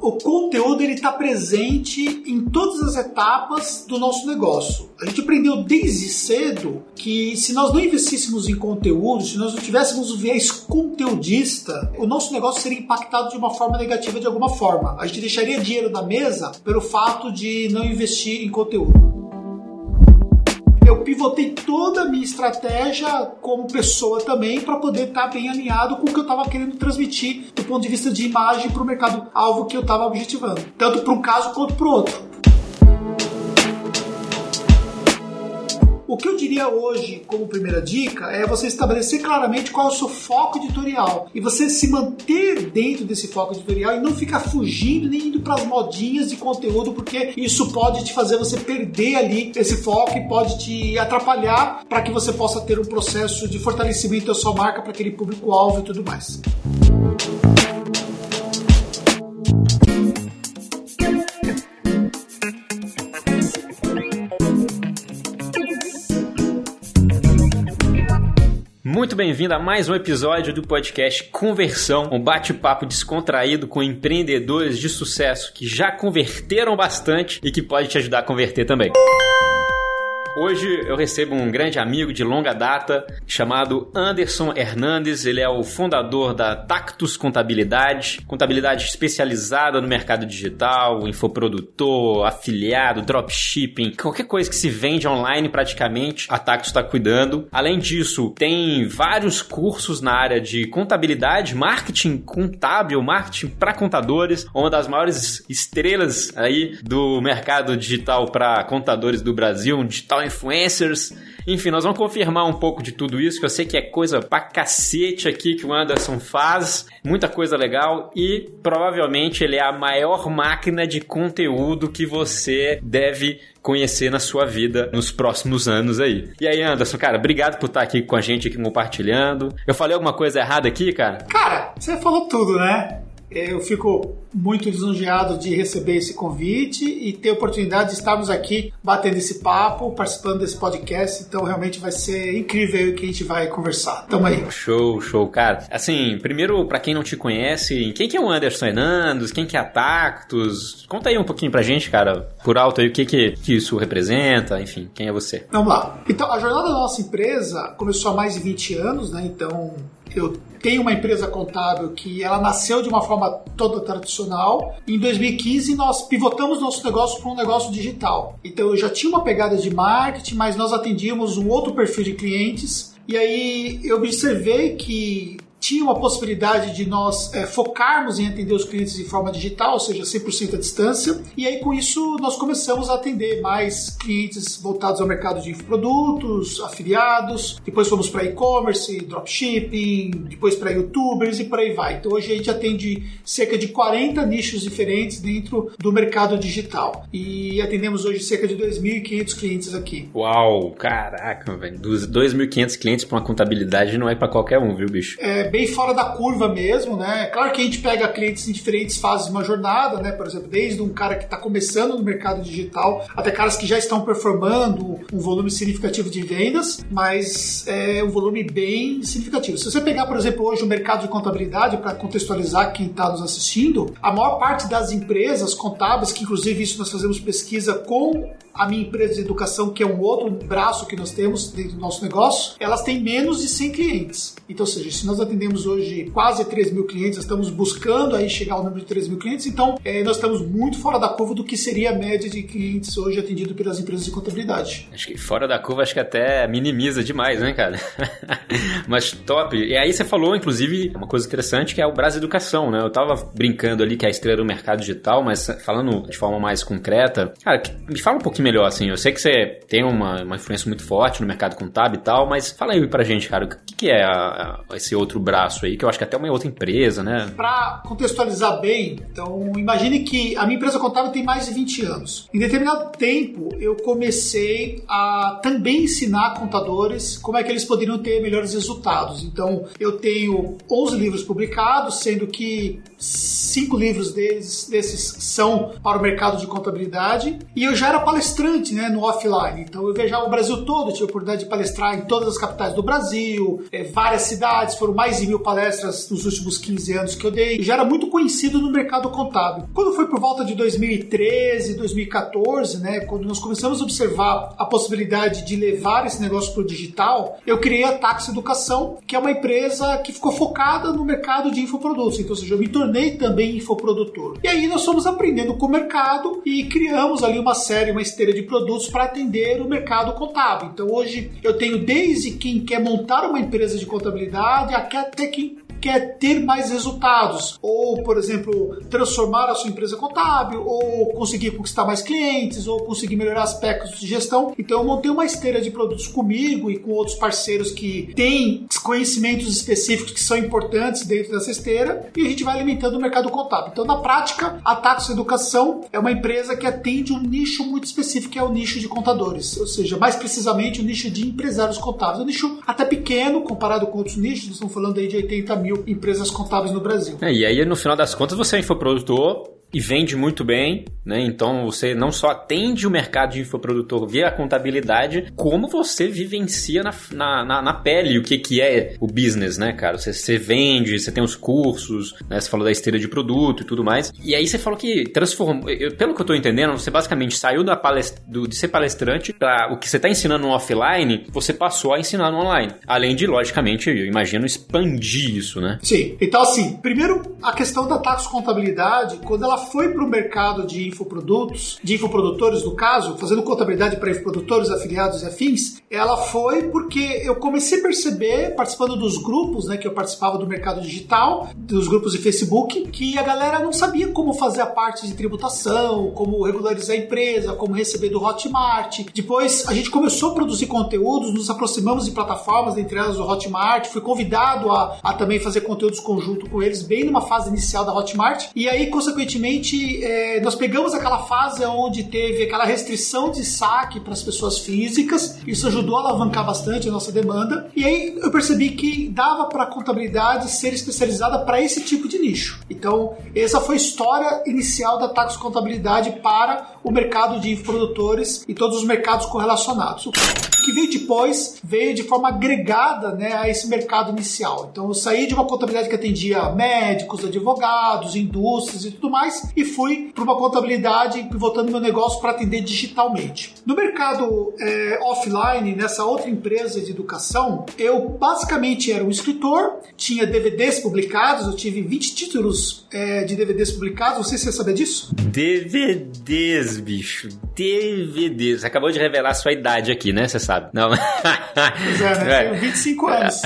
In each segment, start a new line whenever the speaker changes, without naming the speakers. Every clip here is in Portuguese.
o conteúdo ele está presente em todas as etapas do nosso negócio. A gente aprendeu desde cedo que se nós não investíssemos em conteúdo, se nós não tivéssemos o viés conteudista, o nosso negócio seria impactado de uma forma negativa de alguma forma. A gente deixaria dinheiro na mesa pelo fato de não investir em conteúdo eu pivotei toda a minha estratégia como pessoa também para poder estar tá bem alinhado com o que eu estava querendo transmitir do ponto de vista de imagem para o mercado alvo que eu estava objetivando, tanto para um caso quanto para o outro. O que eu diria hoje, como primeira dica, é você estabelecer claramente qual é o seu foco editorial e você se manter dentro desse foco editorial e não ficar fugindo nem indo para as modinhas de conteúdo, porque isso pode te fazer você perder ali esse foco e pode te atrapalhar para que você possa ter um processo de fortalecimento da sua marca para aquele público-alvo e tudo mais.
Muito bem-vindo a mais um episódio do podcast Conversão, um bate-papo descontraído com empreendedores de sucesso que já converteram bastante e que pode te ajudar a converter também. Hoje eu recebo um grande amigo de longa data chamado Anderson Hernandes. Ele é o fundador da Tactus Contabilidade, contabilidade especializada no mercado digital, infoprodutor, afiliado, dropshipping, qualquer coisa que se vende online praticamente, a Tactus está cuidando. Além disso, tem vários cursos na área de contabilidade, marketing contábil, marketing para contadores, uma das maiores estrelas aí do mercado digital para contadores do Brasil, um digital influencers. Enfim, nós vamos confirmar um pouco de tudo isso, que eu sei que é coisa pra cacete aqui que o Anderson faz, muita coisa legal e provavelmente ele é a maior máquina de conteúdo que você deve conhecer na sua vida nos próximos anos aí. E aí, Anderson, cara, obrigado por estar aqui com a gente, aqui compartilhando. Eu falei alguma coisa errada aqui, cara?
Cara, você falou tudo, né? Eu fico muito lisonjeado de receber esse convite e ter a oportunidade de estarmos aqui batendo esse papo, participando desse podcast. Então, realmente vai ser incrível o que a gente vai conversar. Tamo aí.
Show, show, cara. Assim, primeiro, para quem não te conhece, quem que é o Anderson Hernandes? Quem que é a Tactus? Conta aí um pouquinho pra gente, cara, por alto aí, o que que, que isso representa, enfim, quem é você?
Vamos lá. Então, a jornada da nossa empresa começou há mais de 20 anos, né? Então, eu tenho uma empresa contábil que ela nasceu de uma forma toda tradicional. Em 2015 nós pivotamos nosso negócio para um negócio digital. Então eu já tinha uma pegada de marketing, mas nós atendíamos um outro perfil de clientes. E aí eu observei que tinha uma possibilidade de nós é, focarmos em atender os clientes de forma digital, ou seja, 100% à distância. E aí, com isso, nós começamos a atender mais clientes voltados ao mercado de produtos, afiliados. Depois fomos para e-commerce, dropshipping, depois para youtubers e por aí vai. Então, hoje a gente atende cerca de 40 nichos diferentes dentro do mercado digital. E atendemos hoje cerca de 2.500 clientes aqui.
Uau, caraca, velho. 2.500 clientes para uma contabilidade não é para qualquer um, viu, bicho?
É bem fora da curva mesmo, né? Claro que a gente pega clientes em diferentes fases de uma jornada, né? Por exemplo, desde um cara que está começando no mercado digital até caras que já estão performando um volume significativo de vendas, mas é um volume bem significativo. Se você pegar, por exemplo, hoje o mercado de contabilidade, para contextualizar quem está nos assistindo, a maior parte das empresas contábeis, que inclusive isso nós fazemos pesquisa com a minha empresa de educação, que é um outro braço que nós temos dentro do nosso negócio, elas têm menos de 100 clientes. Então, ou seja, se nós atendemos hoje quase 3 mil clientes, estamos buscando aí chegar ao número de 3 mil clientes, então é, nós estamos muito fora da curva do que seria a média de clientes hoje atendido pelas empresas de contabilidade.
Acho que fora da curva, acho que até minimiza demais, né, cara? Mas top. E aí você falou, inclusive, uma coisa interessante que é o Brasil Educação, né? Eu tava brincando ali que é a estrela do mercado digital, mas falando de forma mais concreta, cara, me fala um pouquinho melhor, assim. Eu sei que você tem uma, uma influência muito forte no mercado contábil e tal, mas fala aí pra gente, cara, o que, que é a, a, esse outro braço aí, que eu acho que é até uma outra empresa, né?
Pra contextualizar bem, então imagine que a minha empresa contábil tem mais de 20 anos. Em determinado tempo, eu comecei a também ensinar contadores como é que eles poderiam ter melhores resultados. Então, eu tenho 11 livros publicados, sendo que cinco livros deles, desses são para o mercado de contabilidade, e eu já era palestrante né, no offline. Então eu viajava o Brasil todo, tive a oportunidade de palestrar em todas as capitais do Brasil, é, várias cidades, foram mais de mil palestras nos últimos 15 anos que eu dei. E já era muito conhecido no mercado contábil. Quando foi por volta de 2013, 2014, né, quando nós começamos a observar a possibilidade de levar esse negócio para o digital, eu criei a Tax Educação, que é uma empresa que ficou focada no mercado de infoprodutos. Então, ou seja, eu me tornei também infoprodutor. E aí nós fomos aprendendo com o mercado e criamos ali uma série, uma esteira de produtos para atender o mercado contábil. Então hoje eu tenho desde quem quer montar uma empresa de contabilidade até quem quer ter mais resultados, ou, por exemplo, transformar a sua empresa contábil, ou conseguir conquistar mais clientes, ou conseguir melhorar aspectos de gestão. Então, eu montei uma esteira de produtos comigo e com outros parceiros que têm conhecimentos específicos que são importantes dentro dessa esteira, e a gente vai alimentando o mercado contábil. Então, na prática, a Taxo Educação é uma empresa que atende um nicho muito específico, que é o nicho de contadores, ou seja, mais precisamente o nicho de empresários contábeis. É um nicho até pequeno comparado com outros nichos, estamos falando aí de 80 mil mil empresas contábeis no Brasil.
É, e aí, no final das contas, você é infoprodutor, e vende muito bem, né? Então você não só atende o mercado de infoprodutor via contabilidade, como você vivencia na, na, na, na pele o que, que é o business, né, cara? Você, você vende, você tem os cursos, né? Você falou da esteira de produto e tudo mais. E aí você falou que transformou. Eu, pelo que eu tô entendendo, você basicamente saiu da palest, do, de ser palestrante para o que você está ensinando no offline, você passou a ensinar no online. Além de, logicamente, eu imagino, expandir isso, né?
Sim. Então, assim, primeiro a questão da taxa contabilidade, quando ela foi para o mercado de infoprodutos, de infoprodutores no caso, fazendo contabilidade para infoprodutores, afiliados e afins, ela foi porque eu comecei a perceber, participando dos grupos, né, que eu participava do mercado digital, dos grupos de Facebook, que a galera não sabia como fazer a parte de tributação, como regularizar a empresa, como receber do Hotmart. Depois a gente começou a produzir conteúdos, nos aproximamos de plataformas, entre elas o Hotmart, fui convidado a, a também fazer conteúdos conjunto com eles, bem numa fase inicial da Hotmart, e aí, consequentemente, é, nós pegamos aquela fase onde teve aquela restrição de saque para as pessoas físicas, isso ajudou a alavancar bastante a nossa demanda, e aí eu percebi que dava para a contabilidade ser especializada para esse tipo de nicho. Então, essa foi a história inicial da Tax Contabilidade para o mercado de produtores e todos os mercados correlacionados. O que veio depois veio de forma agregada né, a esse mercado inicial. Então, eu saí de uma contabilidade que atendia médicos, advogados, indústrias e tudo mais, e fui para uma contabilidade pivotando meu negócio para atender digitalmente. No mercado é, offline, nessa outra empresa de educação, eu basicamente era um escritor, tinha DVDs publicados, eu tive 20 títulos é, de DVDs publicados, não sei se você sabia disso.
DVDs, bicho, DVDs. Você acabou de revelar a sua idade aqui, né? Você sabe. Não.
Pois é, né? Tenho 25 anos.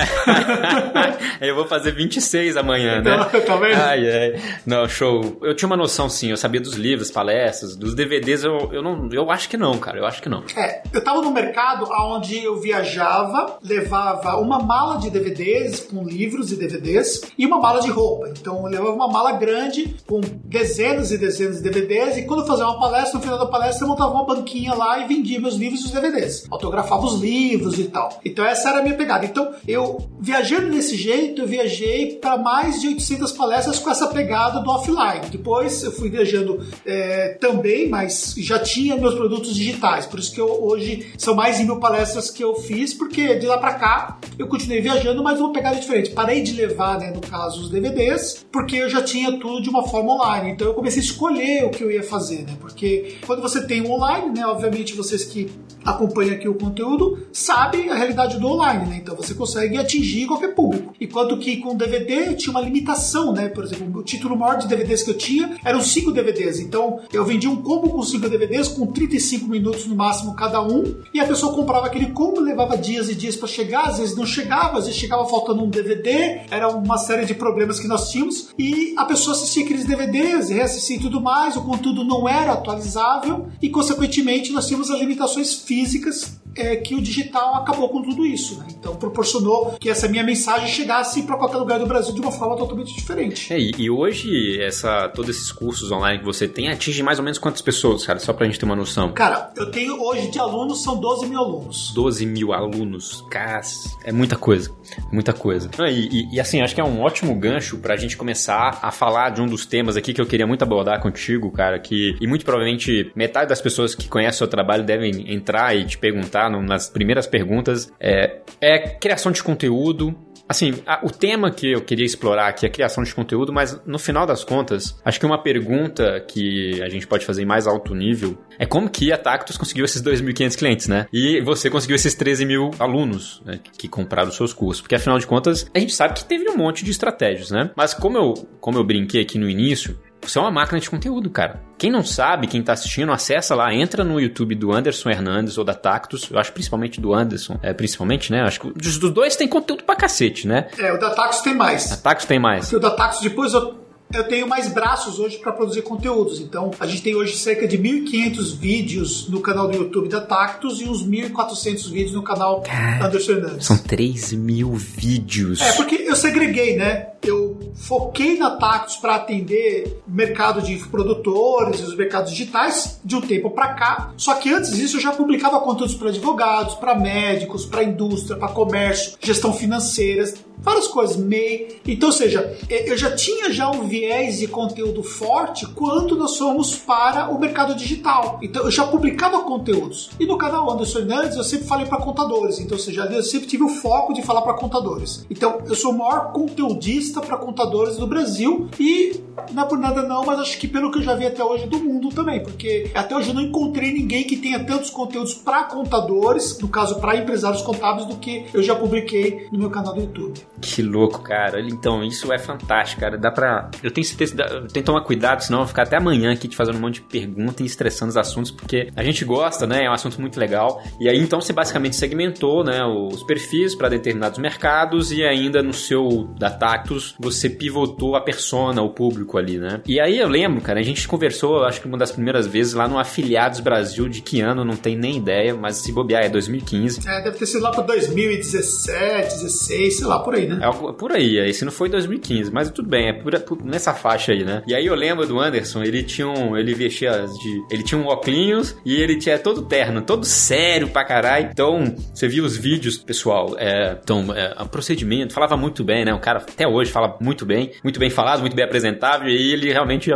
eu vou fazer 26 amanhã, né?
Não, tá vendo?
Ai, ai. Não, show. Eu tinha uma noção sim. Eu sabia dos livros, palestras, dos DVDs, eu, eu não. Eu acho que não, cara. Eu acho que não.
É, eu tava no mercado onde eu viajava, levava uma mala de DVDs com livros e DVDs e uma mala de roupa. Então eu levava uma mala grande com dezenas e dezenas de DVDs e quando eu fazia uma palestra, no final da palestra eu montava uma banquinha lá e vendia meus livros e os DVDs. Autografava os livros e tal. Então essa era a minha pegada. Então eu, viajando desse jeito, eu viajei para mais de 800 palestras com essa pegada do offline. Depois eu fui viajando é, também, mas já tinha meus produtos digitais. Por isso que eu, hoje são mais mil palestras que eu fiz, porque de lá para cá eu continuei viajando, mas uma pegada diferente. Parei de levar, né, no caso, os DVDs, porque eu já tinha tudo de uma forma online. Então eu comecei a escolher o que eu ia fazer, né? Porque quando você tem online, né, obviamente vocês que acompanham aqui o conteúdo sabem a realidade do online, né? Então você consegue atingir qualquer público. Enquanto que com DVD tinha uma limitação, né? Por exemplo, o título maior de DVDs que eu tinha eram 5 DVDs. Então eu vendia um combo com 5 DVDs com 35 minutos no máximo cada um. E a pessoa comprava aquele combo, levava dias e dias para chegar, às vezes não chegava, às vezes chegava faltando um DVD. Era uma série de problemas que nós tínhamos. E a pessoa assistia aqueles DVDs, reassistia e tudo mais, o conteúdo não era atualizável e, consequentemente, nós tínhamos as limitações físicas é que o digital acabou com tudo isso, né? Então proporcionou que essa minha mensagem chegasse para qualquer lugar do Brasil de uma forma totalmente diferente.
É, e, hoje essa, todos esses cursos online que você tem atinge mais ou menos quantas pessoas, cara? Só pra gente ter uma noção.
Cara, eu tenho hoje de alunos são 12 mil alunos.
12 mil alunos, cas, é muita coisa, muita coisa. E, e, e assim, acho que é um ótimo gancho pra gente começar a falar de um dos temas aqui que eu queria muito abordar contigo, cara, que e muito provavelmente metade das pessoas que conhecem o seu trabalho devem entrar e te perguntar no, nas primeiras perguntas é, é criação de conteúdo Assim, a, o tema que eu queria explorar aqui é a criação de conteúdo, mas no final das contas, acho que uma pergunta que a gente pode fazer em mais alto nível é como que a Tactus conseguiu esses 2.500 clientes, né? E você conseguiu esses 13 mil alunos né, que compraram os seus cursos. Porque afinal de contas, a gente sabe que teve um monte de estratégias, né? Mas como eu, como eu brinquei aqui no início, você é uma máquina de conteúdo, cara. Quem não sabe, quem tá assistindo, acessa lá, entra no YouTube do Anderson Hernandes ou da Tactus. Eu acho principalmente do Anderson. É, principalmente, né? Acho que dos dois tem conteúdo pra cacete, né?
É, o da Tactus tem mais.
A Tactus tem mais.
Porque o da Tactus, depois eu eu tenho mais braços hoje para produzir conteúdos. Então, a gente tem hoje cerca de 1.500 vídeos no canal do YouTube da Tactus e uns 1.400 vídeos no canal Cara, Anderson Hernandes.
São 3 mil vídeos.
É, porque eu segreguei, né? Eu foquei na Tactus para atender o mercado de produtores e os mercados digitais de um tempo para cá. Só que antes disso eu já publicava conteúdos para advogados, para médicos, para indústria, para comércio, gestão financeira, várias coisas, MEI. Então, ou seja, eu já tinha já um viés de conteúdo forte quando nós fomos para o mercado digital. Então, eu já publicava conteúdos. E no canal Anderson Hernandes, eu sempre falei para contadores. Então, ou seja, eu sempre tive o foco de falar para contadores. Então, eu sou o maior conteudista para contadores do Brasil e não é por nada não, mas acho que pelo que eu já vi até hoje do mundo também, porque até hoje eu não encontrei ninguém que tenha tantos conteúdos para contadores, no caso para empresários contábeis, do que eu já publiquei no meu canal do YouTube.
Que louco, cara. Então, isso é fantástico, cara. Dá pra. Eu tenho certeza. Tem que tomar cuidado, senão eu vou ficar até amanhã aqui te fazendo um monte de perguntas e estressando os assuntos, porque a gente gosta, né? É um assunto muito legal. E aí, então, você basicamente segmentou, né? Os perfis para determinados mercados e ainda no seu da Tactus você pivotou a persona, o público ali, né? E aí eu lembro, cara, a gente conversou, acho que uma das primeiras vezes lá no Afiliados Brasil, de que ano, não tem nem ideia, mas se bobear é 2015.
É, deve ter sido lá para 2017, 16, sei lá, por aí, né?
É por aí, esse não foi 2015, mas tudo bem, é por, por, nessa faixa aí, né? E aí eu lembro do Anderson, ele tinha um. Ele vestia de. Ele tinha um óculos e ele tinha todo terno, todo sério pra caralho. Então, você viu os vídeos, pessoal. É, então, é, o procedimento, falava muito bem, né? O cara até hoje fala muito bem, muito bem falado, muito bem apresentável. E ele realmente,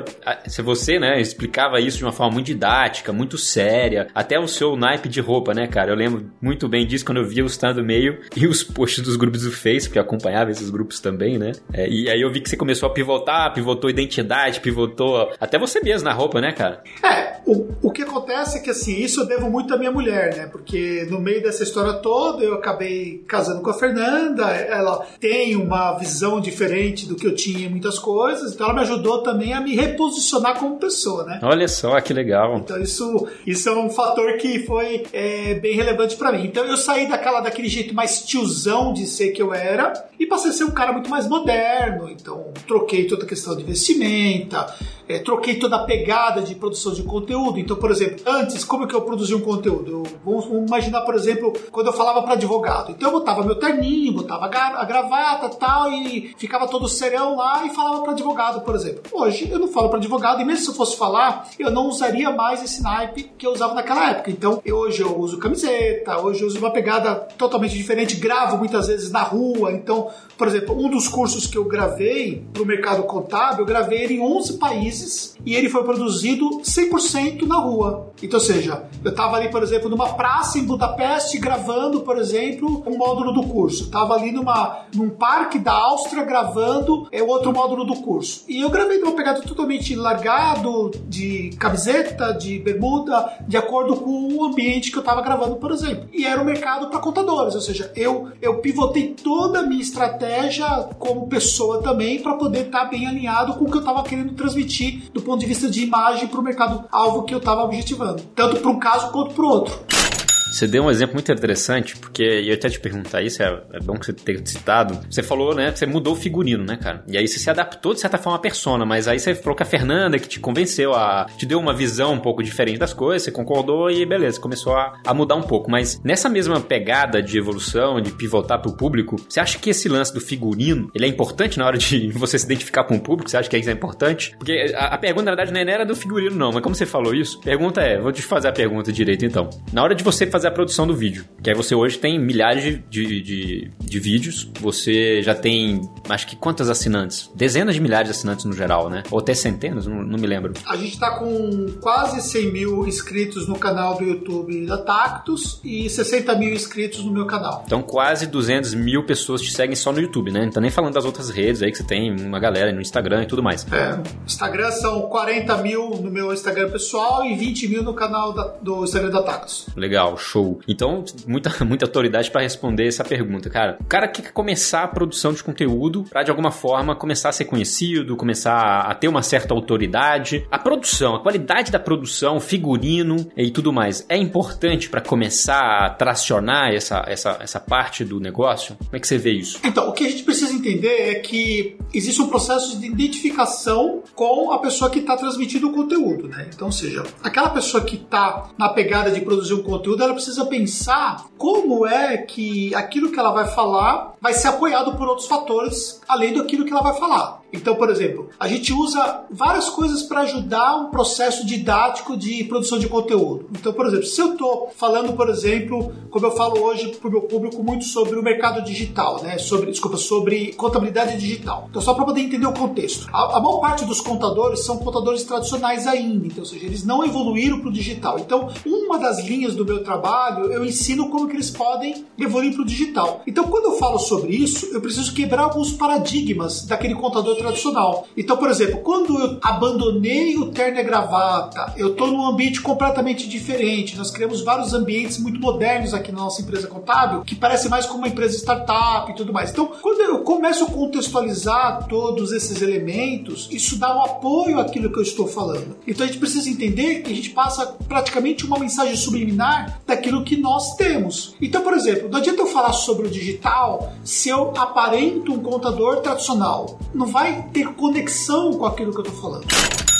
se você, né, explicava isso de uma forma muito didática, muito séria, até o seu naipe de roupa, né, cara? Eu lembro muito bem disso quando eu via o stand meio e os posts dos grupos do Face, porque acompanhava esses grupos também, né? É, e aí eu vi que você começou a pivotar, pivotou identidade, pivotou até você mesmo na roupa, né, cara?
É, o, o que acontece é que assim, isso eu devo muito à minha mulher, né? Porque no meio dessa história toda eu acabei casando com a Fernanda, ela tem uma visão diferente do que eu tinha em muitas coisas, então ela me ajudou também a me reposicionar como pessoa, né?
Olha só que legal.
Então isso, isso é um fator que foi é, bem relevante para mim. Então eu saí daquela daquele jeito mais tiozão de ser que eu era e passei a ser um cara muito mais moderno. Então troquei toda a questão de vestimenta, é, troquei toda a pegada de produção de conteúdo. Então, por exemplo, antes, como é que eu produzia um conteúdo? Eu, vamos, vamos, imaginar, por exemplo, quando eu falava para advogado. Então, eu botava meu terninho, botava a gravata tal, e ficava todo serão lá e falava para advogado, por exemplo. Hoje, eu não falo para advogado, e mesmo se eu fosse falar, eu não usaria mais esse naipe que eu usava naquela época. Então, eu, hoje eu uso camiseta, hoje eu uso uma pegada totalmente diferente, gravo muitas vezes na rua. Então, por exemplo, um dos cursos que eu gravei para o mercado contábil, eu gravei ele em 11 países e ele foi produzido 100% na rua. Então, ou seja, eu estava ali, por exemplo, numa praça em Budapeste gravando, por exemplo, um módulo do curso. Estava ali numa, num parque da Áustria gravando é, outro módulo do curso. E eu gravei numa pegada totalmente largado, de camiseta, de bermuda, de acordo com o ambiente que eu estava gravando, por exemplo. E era um mercado para contadores, ou seja, eu, eu pivotei toda a minha estratégia estratégia como pessoa também para poder estar tá bem alinhado com o que eu estava querendo transmitir do ponto de vista de imagem para o mercado alvo que eu estava objetivando, tanto para um caso quanto para o outro.
Você deu um exemplo muito interessante, porque eu até te perguntar isso, é, é bom que você tenha citado. Você falou, né? Você mudou o figurino, né, cara? E aí você se adaptou, de certa forma, à persona, mas aí você falou que a Fernanda que te convenceu, a, te deu uma visão um pouco diferente das coisas, você concordou e beleza, começou a, a mudar um pouco. Mas nessa mesma pegada de evolução, de pivotar pro público, você acha que esse lance do figurino, ele é importante na hora de você se identificar com o público? Você acha que isso é importante? Porque a, a pergunta, na verdade, não era do figurino, não, mas como você falou isso, pergunta é, vou te fazer a pergunta direito então. Na hora de você fazer a produção do vídeo, que aí você hoje tem milhares de, de, de, de vídeos, você já tem, acho que quantas assinantes? Dezenas de milhares de assinantes no geral, né? Ou até centenas, não, não me lembro.
A gente tá com quase 100 mil inscritos no canal do YouTube da Tactus e 60 mil inscritos no meu canal.
Então quase 200 mil pessoas te seguem só no YouTube, né? Não tá nem falando das outras redes aí que você tem uma galera no Instagram e tudo mais.
É, Instagram são 40 mil no meu Instagram pessoal e 20 mil no canal da, do Instagram da Tactus.
Legal, show. Então, muita, muita autoridade para responder essa pergunta, cara. O cara que quer começar a produção de conteúdo para de alguma forma começar a ser conhecido, começar a ter uma certa autoridade. A produção, a qualidade da produção, figurino e tudo mais é importante para começar a tracionar essa, essa, essa parte do negócio? Como é que você vê isso?
Então, o que a gente precisa entender é que existe um processo de identificação com a pessoa que está transmitindo o conteúdo, né? Então, seja, aquela pessoa que está na pegada de produzir um conteúdo, ela precisa pensar como é que aquilo que ela vai falar vai ser apoiado por outros fatores além daquilo que ela vai falar. Então, por exemplo, a gente usa várias coisas para ajudar um processo didático de produção de conteúdo. Então, por exemplo, se eu estou falando, por exemplo, como eu falo hoje para o meu público muito sobre o mercado digital, né? Sobre, desculpa, sobre contabilidade digital. Então, só para poder entender o contexto. A, a maior parte dos contadores são contadores tradicionais ainda, então, ou seja, eles não evoluíram para o digital. Então, uma das linhas do meu trabalho, eu ensino como que eles podem evoluir para o digital. Então, quando eu falo sobre isso, eu preciso quebrar alguns paradigmas daquele contador tradicional. Então, por exemplo, quando eu abandonei o terno e gravata, eu estou num ambiente completamente diferente. Nós criamos vários ambientes muito modernos aqui na nossa empresa contábil, que parece mais como uma empresa startup e tudo mais. Então, quando eu começo a contextualizar todos esses elementos, isso dá um apoio àquilo que eu estou falando. Então, a gente precisa entender que a gente passa praticamente uma mensagem subliminar daquilo que nós temos. Então, por exemplo, não adianta eu falar sobre o digital se eu aparento um contador tradicional. Não vai ter conexão com aquilo que eu estou falando.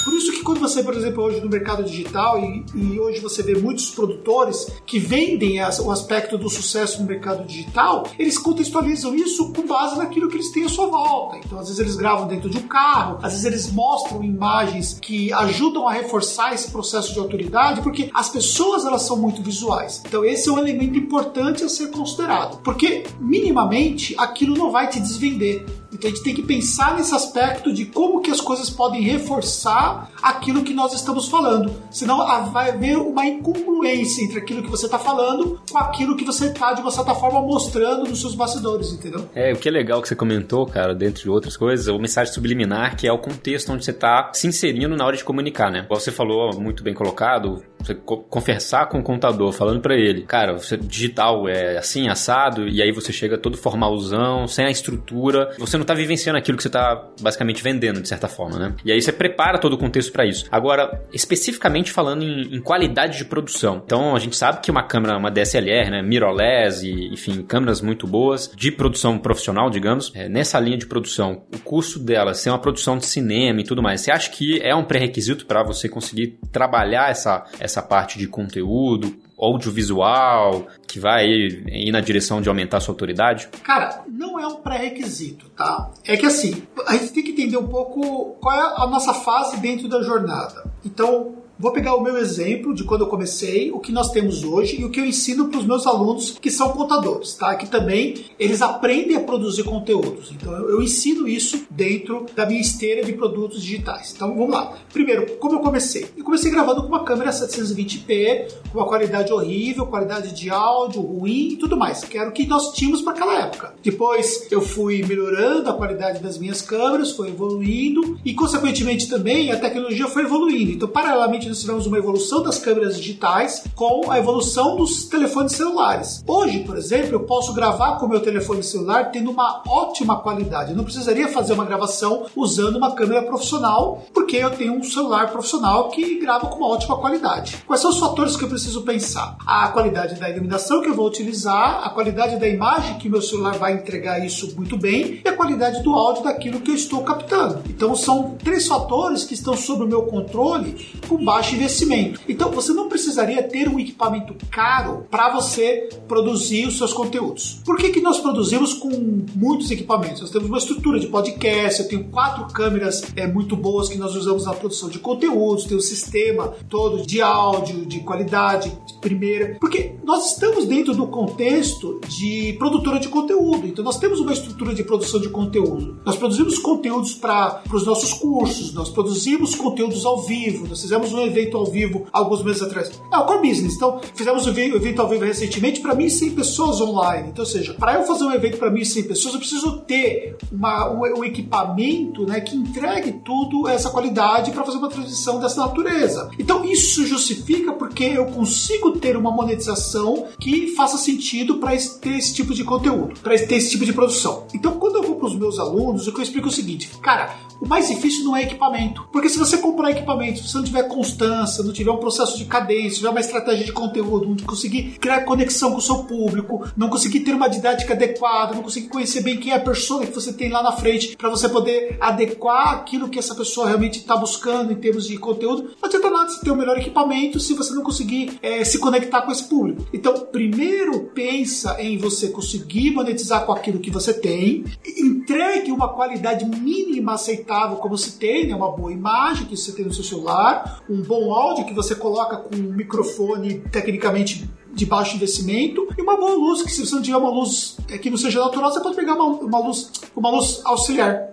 Por isso que quando você, por exemplo, hoje no mercado digital e, e hoje você vê muitos produtores que vendem as, o aspecto do sucesso no mercado digital, eles contextualizam isso com base naquilo que eles têm à sua volta. Então, às vezes eles gravam dentro de um carro, às vezes eles mostram imagens que ajudam a reforçar esse processo de autoridade, porque as pessoas elas são muito visuais. Então, esse é um elemento importante a ser considerado, porque minimamente aquilo não vai te desvender. Então a gente tem que pensar nesse aspecto de como que as coisas podem reforçar aquilo que nós estamos falando. Senão vai haver uma incongruência entre aquilo que você está falando com aquilo que você está, de uma certa forma, mostrando nos seus bastidores, entendeu?
É, o que é legal que você comentou, cara, dentre outras coisas, é o mensagem subliminar, que é o contexto onde você está se inserindo na hora de comunicar, né? Você falou, muito bem colocado, você conversar com o contador, falando para ele, cara, você digital é assim, assado, e aí você chega todo formalzão, sem a estrutura, você não tá vivenciando aquilo que você tá basicamente vendendo, de certa forma, né? E aí você prepara todo o contexto para isso. Agora, especificamente falando em, em, qualidade de produção. Então, a gente sabe que uma câmera, uma DSLR, né, mirrorless e, enfim, câmeras muito boas de produção profissional, digamos, é, nessa linha de produção, o custo dela ser uma produção de cinema e tudo mais, você acha que é um pré-requisito para você conseguir trabalhar essa, essa parte de conteúdo, audiovisual, que vai ir na direção de aumentar a sua autoridade?
Cara, não é um pré-requisito, tá? É que assim, a gente tem que entender um pouco qual é a nossa fase dentro da jornada. Então, Vou pegar o meu exemplo de quando eu comecei, o que nós temos hoje e o que eu ensino para os meus alunos que são contadores, tá? Que também eles aprendem a produzir conteúdos. Então eu ensino isso dentro da minha esteira de produtos digitais. Então vamos lá. Primeiro, como eu comecei? Eu comecei gravando com uma câmera 720p, com uma qualidade horrível, qualidade de áudio ruim e tudo mais, que era o que nós tínhamos para aquela época. Depois eu fui melhorando a qualidade das minhas câmeras, foi evoluindo e consequentemente também a tecnologia foi evoluindo. Então paralelamente nós tivemos uma evolução das câmeras digitais com a evolução dos telefones celulares. Hoje, por exemplo, eu posso gravar com o meu telefone celular tendo uma ótima qualidade. Eu não precisaria fazer uma gravação usando uma câmera profissional, porque eu tenho um celular profissional que grava com uma ótima qualidade. Quais são os fatores que eu preciso pensar? A qualidade da iluminação que eu vou utilizar, a qualidade da imagem que meu celular vai entregar isso muito bem e a qualidade do áudio daquilo que eu estou captando. Então são três fatores que estão sob o meu controle com baixo investimento. Então você não precisaria ter um equipamento caro para você produzir os seus conteúdos. Por que, que nós produzimos com muitos equipamentos? Nós temos uma estrutura de podcast, eu tenho quatro câmeras é, muito boas que nós usamos na produção de conteúdos, tem um sistema todo de áudio, de qualidade, de primeira, porque nós estamos dentro do contexto de produtora de conteúdo, então nós temos uma estrutura de produção de conteúdo. Nós produzimos conteúdos para os nossos cursos, nós produzimos conteúdos ao vivo, nós fizemos um evento ao vivo alguns meses atrás. É o core business, então fizemos um evento ao vivo recentemente para 1.100 pessoas online. Então, ou seja, para eu fazer um evento para 1.100 pessoas, eu preciso ter uma, um, um equipamento né, que entregue tudo essa qualidade para fazer uma transição dessa natureza. Então, isso justifica porque eu consigo ter uma monetização que faça sentido para ter esse tipo de conteúdo, para ter esse tipo de produção. Então, quando eu vou para os meus alunos, o que eu explico é o seguinte: cara, o mais difícil não é equipamento. Porque se você comprar equipamento, se você não tiver constância, não tiver um processo de cadência, tiver uma estratégia de conteúdo, não conseguir criar conexão com o seu público, não conseguir ter uma didática adequada, não conseguir conhecer bem quem é a pessoa que você tem lá na frente para você poder adequar aquilo que essa pessoa realmente está buscando em termos de conteúdo, não adianta nada você ter o melhor equipamento se você não conseguir é, se conectar com esse público. Então, primeiro pensa em você conseguir monetizar com aquilo que você tem, entregue uma qualidade mínima aceitável, como se tem, né, uma boa imagem que você tem no seu celular, um bom áudio que você coloca com um microfone tecnicamente de baixo investimento e uma boa luz, que se você não tiver uma luz é, que não seja natural, você pode pegar uma, uma luz, uma luz auxiliar.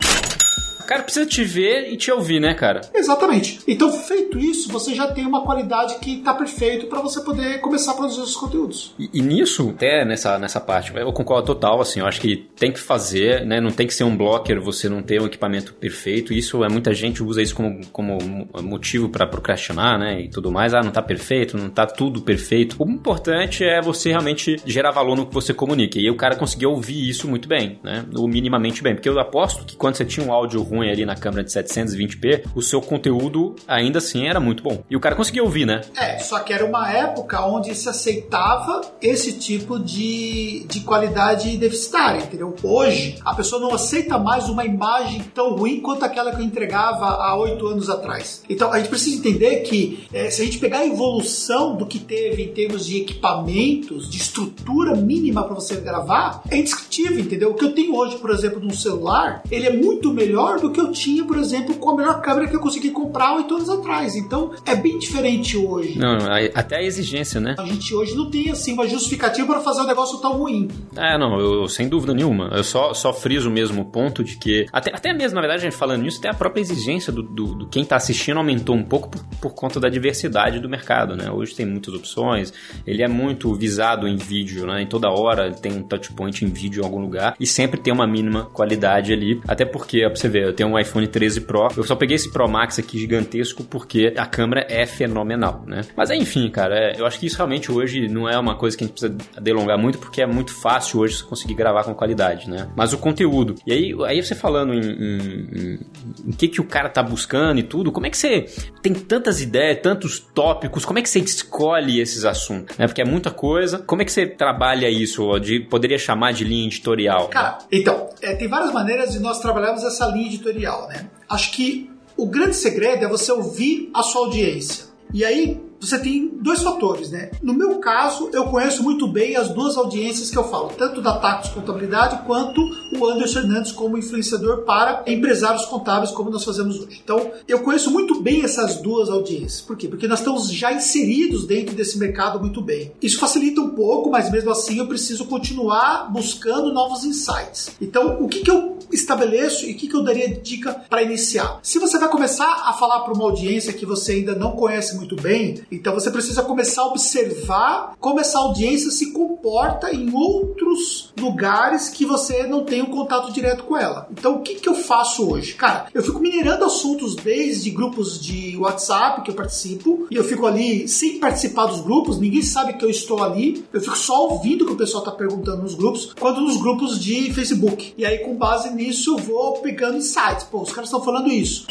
O cara precisa te ver e te ouvir, né, cara?
Exatamente. Então, feito isso, você já tem uma qualidade que está perfeito para você poder começar a produzir os conteúdos.
E, e, nisso, até nessa, nessa parte, eu concordo total, assim, eu acho que tem que fazer, né? Não tem que ser um blocker, você não ter um equipamento perfeito. Isso é muita gente usa isso como, como motivo para procrastinar, né? E tudo mais. Ah, não tá perfeito, não tá tudo perfeito. O importante é você realmente gerar valor no que você comunica. E o cara conseguiu ouvir isso muito bem, né? Ou minimamente bem. Porque eu aposto que quando você tinha um áudio ruim ruim ali na câmera de 720p, o seu conteúdo ainda assim era muito bom. E o cara conseguia ouvir, né?
É, só que era uma época onde se aceitava esse tipo de, de qualidade deficitária, entendeu? Hoje, a pessoa não aceita mais uma imagem tão ruim quanto aquela que eu entregava há oito anos atrás. Então, a gente precisa entender que é, se a gente pegar a evolução do que teve em termos de equipamentos, de estrutura mínima para você gravar, é indiscutível, entendeu? O que eu tenho hoje, por exemplo, num celular, ele é muito melhor do do que eu tinha, por exemplo, com a melhor câmera que eu consegui comprar oito anos atrás. Então é bem diferente hoje.
Não, até a exigência, né?
A gente hoje não tem assim uma justificativa para fazer um negócio tão ruim.
É, não, eu sem dúvida nenhuma. Eu só, só friso mesmo o ponto de que. Até, até mesmo, na verdade, a gente falando nisso, até a própria exigência do, do, do quem está assistindo aumentou um pouco por, por conta da diversidade do mercado, né? Hoje tem muitas opções, ele é muito visado em vídeo, né? Em toda hora tem um touchpoint em vídeo em algum lugar e sempre tem uma mínima qualidade ali. Até porque, ó, pra você ver, tenho um iPhone 13 Pro. Eu só peguei esse Pro Max aqui gigantesco porque a câmera é fenomenal, né? Mas enfim, cara, é, eu acho que isso realmente hoje não é uma coisa que a gente precisa delongar muito porque é muito fácil hoje você conseguir gravar com qualidade, né? Mas o conteúdo. E aí, aí você falando em, em, em, em que que o cara tá buscando e tudo, como é que você tem tantas ideias, tantos tópicos, como é que você escolhe esses assuntos? Né? Porque é muita coisa. Como é que você trabalha isso? De, poderia chamar de linha editorial?
Cara, então, é, tem várias maneiras de nós trabalharmos essa linha editorial, né? Acho que o grande segredo é você ouvir a sua audiência. E aí, você tem dois fatores, né? No meu caso, eu conheço muito bem as duas audiências que eu falo, tanto da Tacos Contabilidade quanto o Anderson Hernandes como influenciador para empresários contábeis, como nós fazemos hoje. Então, eu conheço muito bem essas duas audiências. Por quê? Porque nós estamos já inseridos dentro desse mercado muito bem. Isso facilita um pouco, mas mesmo assim eu preciso continuar buscando novos insights. Então, o que, que eu estabeleço e o que, que eu daria de dica para iniciar? Se você vai começar a falar para uma audiência que você ainda não conhece muito bem, então você precisa começar a observar como essa audiência se comporta em outros lugares que você não tem um contato direto com ela. Então, o que, que eu faço hoje? Cara, eu fico minerando assuntos desde grupos de WhatsApp que eu participo, e eu fico ali sem participar dos grupos, ninguém sabe que eu estou ali, eu fico só ouvindo o que o pessoal está perguntando nos grupos, quando nos grupos de Facebook. E aí, com base nisso, eu vou pegando insights. Pô, os caras estão falando isso.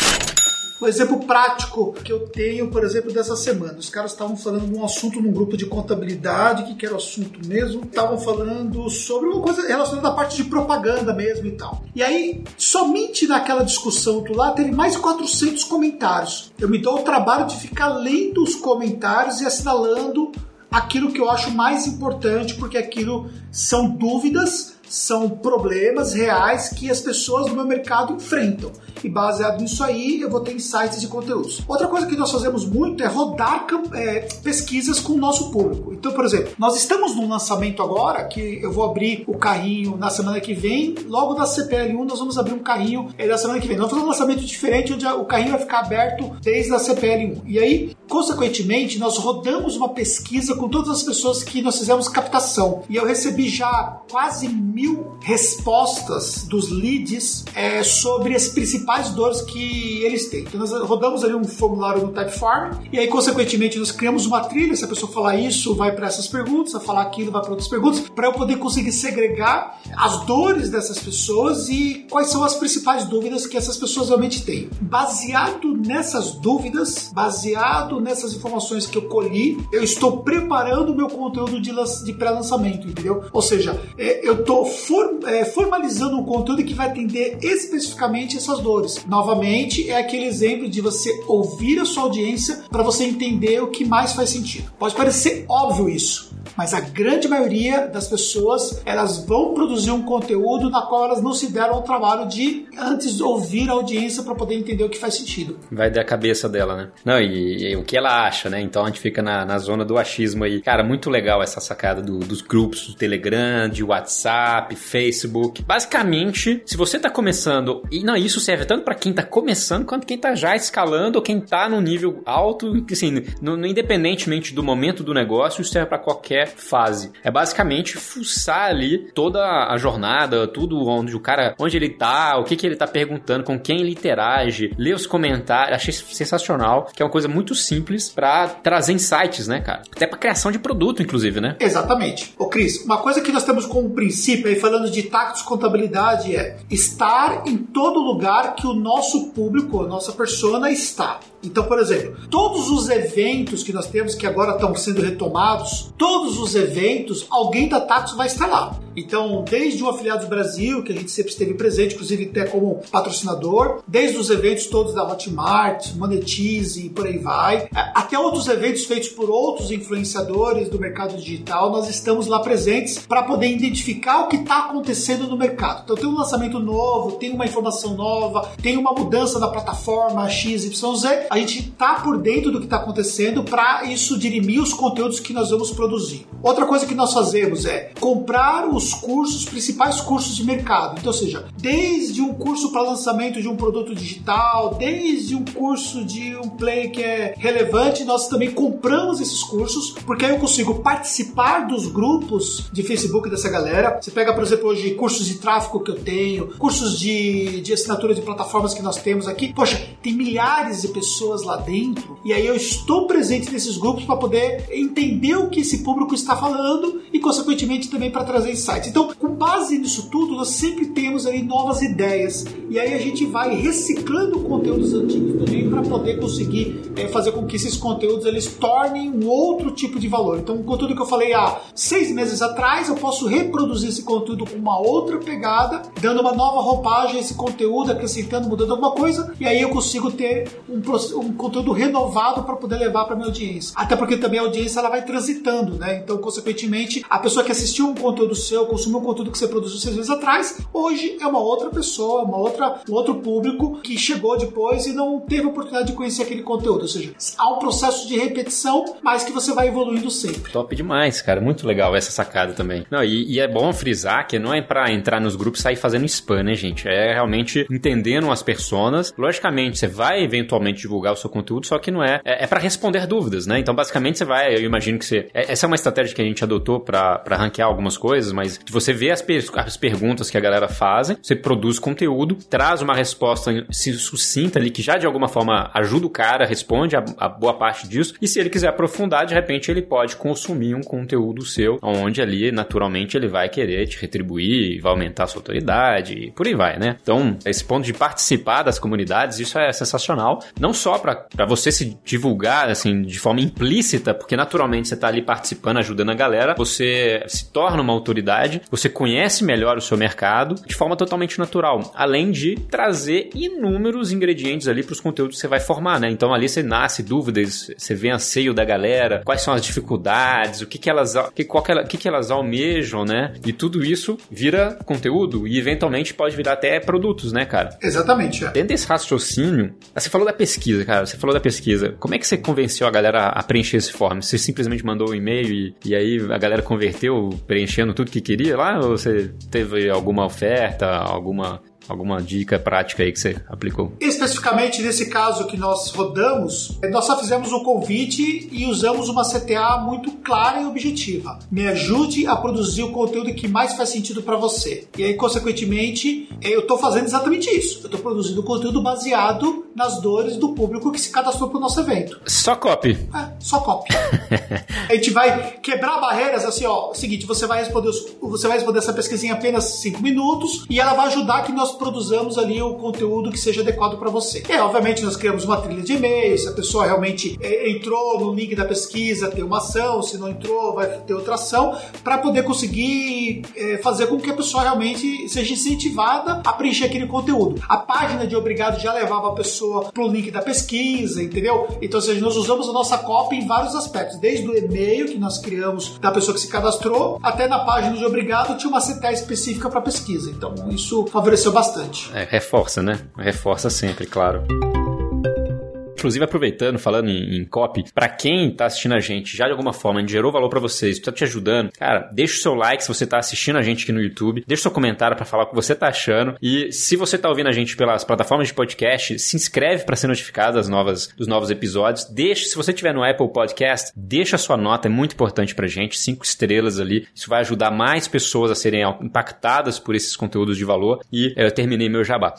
Um exemplo prático que eu tenho, por exemplo, dessa semana. Os caras estavam falando de um assunto num grupo de contabilidade, que, era o assunto mesmo. Estavam falando sobre uma coisa relacionada à parte de propaganda mesmo e tal. E aí, somente naquela discussão do lá, teve mais de 400 comentários. Eu me dou o trabalho de ficar lendo os comentários e assinalando aquilo que eu acho mais importante, porque aquilo são dúvidas, são problemas reais que as pessoas do meu mercado enfrentam e baseado nisso aí eu vou ter insights de conteúdos. Outra coisa que nós fazemos muito é rodar é, pesquisas com o nosso público. Então, por exemplo, nós estamos num lançamento agora que eu vou abrir o carrinho na semana que vem, logo da CPL1 nós vamos abrir um carrinho é, na semana que vem. Nós vamos fazer um lançamento diferente onde o carrinho vai ficar aberto desde a CPL1. E aí, consequentemente, nós rodamos uma pesquisa com todas as pessoas que nós fizemos captação. E eu recebi já quase mil respostas dos leads é, sobre as principais dores que eles têm. Então nós rodamos ali um formulário no Typeform e aí, consequentemente, nós criamos uma trilha. Se a pessoa falar isso, vai para essas perguntas, se falar aquilo, vai para outras perguntas, para eu poder conseguir segregar as dores dessas pessoas e quais são as principais dúvidas que essas pessoas realmente têm. Baseado nessas dúvidas, baseado nessas informações que eu colhi, eu estou preparando o meu conteúdo de, de pré-lançamento, entendeu? Ou seja, é, eu estou for, é, formalizando um conteúdo que vai atender especificamente essas dores. Novamente, é aquele exemplo de você ouvir a sua audiência para você entender o que mais faz sentido. Pode parecer óbvio isso, mas a grande maioria das pessoas elas vão produzir um conteúdo na qual elas não se deram o trabalho de antes ouvir a audiência para poder entender o que faz sentido.
Vai da cabeça dela, né? Não, e, e, o que ela acha, né? Então a gente fica na, na zona do achismo aí. Cara, muito legal essa sacada do, dos grupos do Telegram, de WhatsApp, Facebook. Basicamente, se você tá começando, e não, isso serve tanto para quem tá começando quanto quem tá já escalando ou quem tá no nível alto, assim, no, no, independentemente do momento do negócio, isso serve para qualquer fase. É basicamente fuçar ali toda a jornada, tudo onde o cara, onde ele tá, o que que ele tá perguntando, com quem ele interage, ler os comentários. Achei sensacional, que é uma coisa muito simples para trazer insights, né, cara? Até para criação de produto, inclusive, né?
Exatamente. Ô, Cris, uma coisa que nós temos como princípio aí, falando de tactos contabilidade, é estar em todo lugar que o nosso público, a nossa persona está. Então, por exemplo, todos os eventos que nós temos que agora estão sendo retomados, todos os eventos, alguém da Taxos vai estar lá. Então, desde o Afiliados Brasil, que a gente sempre esteve presente, inclusive até como patrocinador, desde os eventos todos da Hotmart, Monetize e por aí vai, até outros eventos feitos por outros influenciadores do mercado digital, nós estamos lá presentes para poder identificar o que está acontecendo no mercado. Então, tem um lançamento novo, tem uma informação nova, tem uma mudança da plataforma XYZ, a gente está por dentro do que está acontecendo para isso dirimir os conteúdos que nós vamos produzir. Outra coisa que nós fazemos é comprar os cursos, os principais cursos de mercado. Então, seja, desde um curso para lançamento de um produto digital, desde um curso de um play que é relevante, nós também compramos esses cursos, porque aí eu consigo participar dos grupos de Facebook dessa galera. Você pega, por exemplo, hoje cursos de tráfego que eu tenho, cursos de, de assinatura de plataformas que nós temos aqui. Poxa, tem milhares de pessoas pessoas lá dentro, e aí eu estou presente nesses grupos para poder entender o que esse público está falando e, consequentemente, também para trazer insights. Então, com base nisso tudo, nós sempre temos aí novas ideias, e aí a gente vai reciclando conteúdos antigos também para poder conseguir é, fazer com que esses conteúdos eles tornem um outro tipo de valor. Então, conteúdo que eu falei há seis meses atrás, eu posso reproduzir esse conteúdo com uma outra pegada, dando uma nova roupagem a esse conteúdo, acrescentando, mudando alguma coisa, e aí eu consigo ter um, um conteúdo renovado para poder levar para minha audiência. Até porque também a audiência ela vai transitando, né? Então, consequentemente, a pessoa que assistiu um conteúdo seu, consumiu um conteúdo que você produziu seis meses atrás, hoje é uma outra pessoa, uma outra, um outro público que chegou depois e não teve a oportunidade de conhecer aquele conteúdo. Ou seja, há um processo de repetição, mas que você vai evoluindo sempre.
Top demais, cara. Muito legal essa sacada também. Não, e, e é bom frisar que não é para entrar nos grupos e sair fazendo spam, né, gente? É realmente entendendo as personas. Logicamente, você vai eventualmente divulgar o seu conteúdo, só que não é. É, é para responder dúvidas, né? Então, basicamente, você vai. Eu imagino que você. É, essa é uma estratégia que a gente adotou para ranquear algumas coisas, mas você vê as, per as perguntas que a galera fazem, você produz conteúdo, traz uma resposta sucinta ali que já de alguma forma ajuda o cara, responde a, a boa parte disso. E se ele quiser aprofundar, de repente ele pode consumir um conteúdo seu, onde ali naturalmente ele vai querer te retribuir, vai aumentar a sua autoridade e por aí vai, né? Então, esse ponto de participar das comunidades, isso é sensacional. Não só para você se divulgar assim de forma implícita, porque naturalmente você está ali participando, ajudando a galera, você se torna uma autoridade, você conhece melhor o seu mercado de forma totalmente natural, além de trazer inúmeros ingredientes ali para os conteúdos que você vai formar, né? Então ali você nasce dúvidas, você vê anseio da galera, quais são as dificuldades, o que que elas, que, qual que, ela, que, que elas almejam, né? E tudo isso vira conteúdo e eventualmente pode virar até produtos, né, cara?
Exatamente. É.
Dentro desse raciocínio, você falou da pesquisa, cara, você falou da pesquisa. Como é que você convenceu a galera a preencher esse form? Você simplesmente mandou um e-mail e, e aí a galera converteu preenchendo tudo que queria lá? Ou você teve alguma oferta, alguma Alguma dica prática aí que você aplicou?
Especificamente nesse caso que nós rodamos, nós só fizemos o um convite e usamos uma CTA muito clara e objetiva. Me ajude a produzir o conteúdo que mais faz sentido para você. E aí, consequentemente, eu estou fazendo exatamente isso. Eu estou produzindo conteúdo baseado nas dores do público que se cadastrou para o nosso evento.
Só copy.
É, só copy. a gente vai quebrar barreiras assim, ó. É seguinte, você vai responder, você vai responder essa pesquisa em apenas 5 minutos e ela vai ajudar que nós produzamos ali o conteúdo que seja adequado para você. E, obviamente, nós criamos uma trilha de e-mails, se a pessoa realmente é, entrou no link da pesquisa, tem uma ação, se não entrou, vai ter outra ação, para poder conseguir é, fazer com que a pessoa realmente seja incentivada a preencher aquele conteúdo. A página de obrigado já levava a pessoa para o link da pesquisa, entendeu? Então, ou seja, nós usamos a nossa cópia em vários aspectos, desde o e-mail que nós criamos da pessoa que se cadastrou, até na página de obrigado tinha uma CTA específica para pesquisa. Então, isso favoreceu bastante bastante.
É, reforça, né? Reforça sempre, claro. Inclusive, aproveitando, falando em, em copy, para quem tá assistindo a gente, já de alguma forma, gerou valor para vocês, tá te ajudando, cara, deixa o seu like se você tá assistindo a gente aqui no YouTube, deixa o seu comentário para falar o que você tá achando. E se você tá ouvindo a gente pelas plataformas de podcast, se inscreve para ser notificado das novas, dos novos episódios. Deixa, se você tiver no Apple Podcast, deixa a sua nota, é muito importante pra gente, cinco estrelas ali. Isso vai ajudar mais pessoas a serem impactadas por esses conteúdos de valor. E eu terminei meu jabá.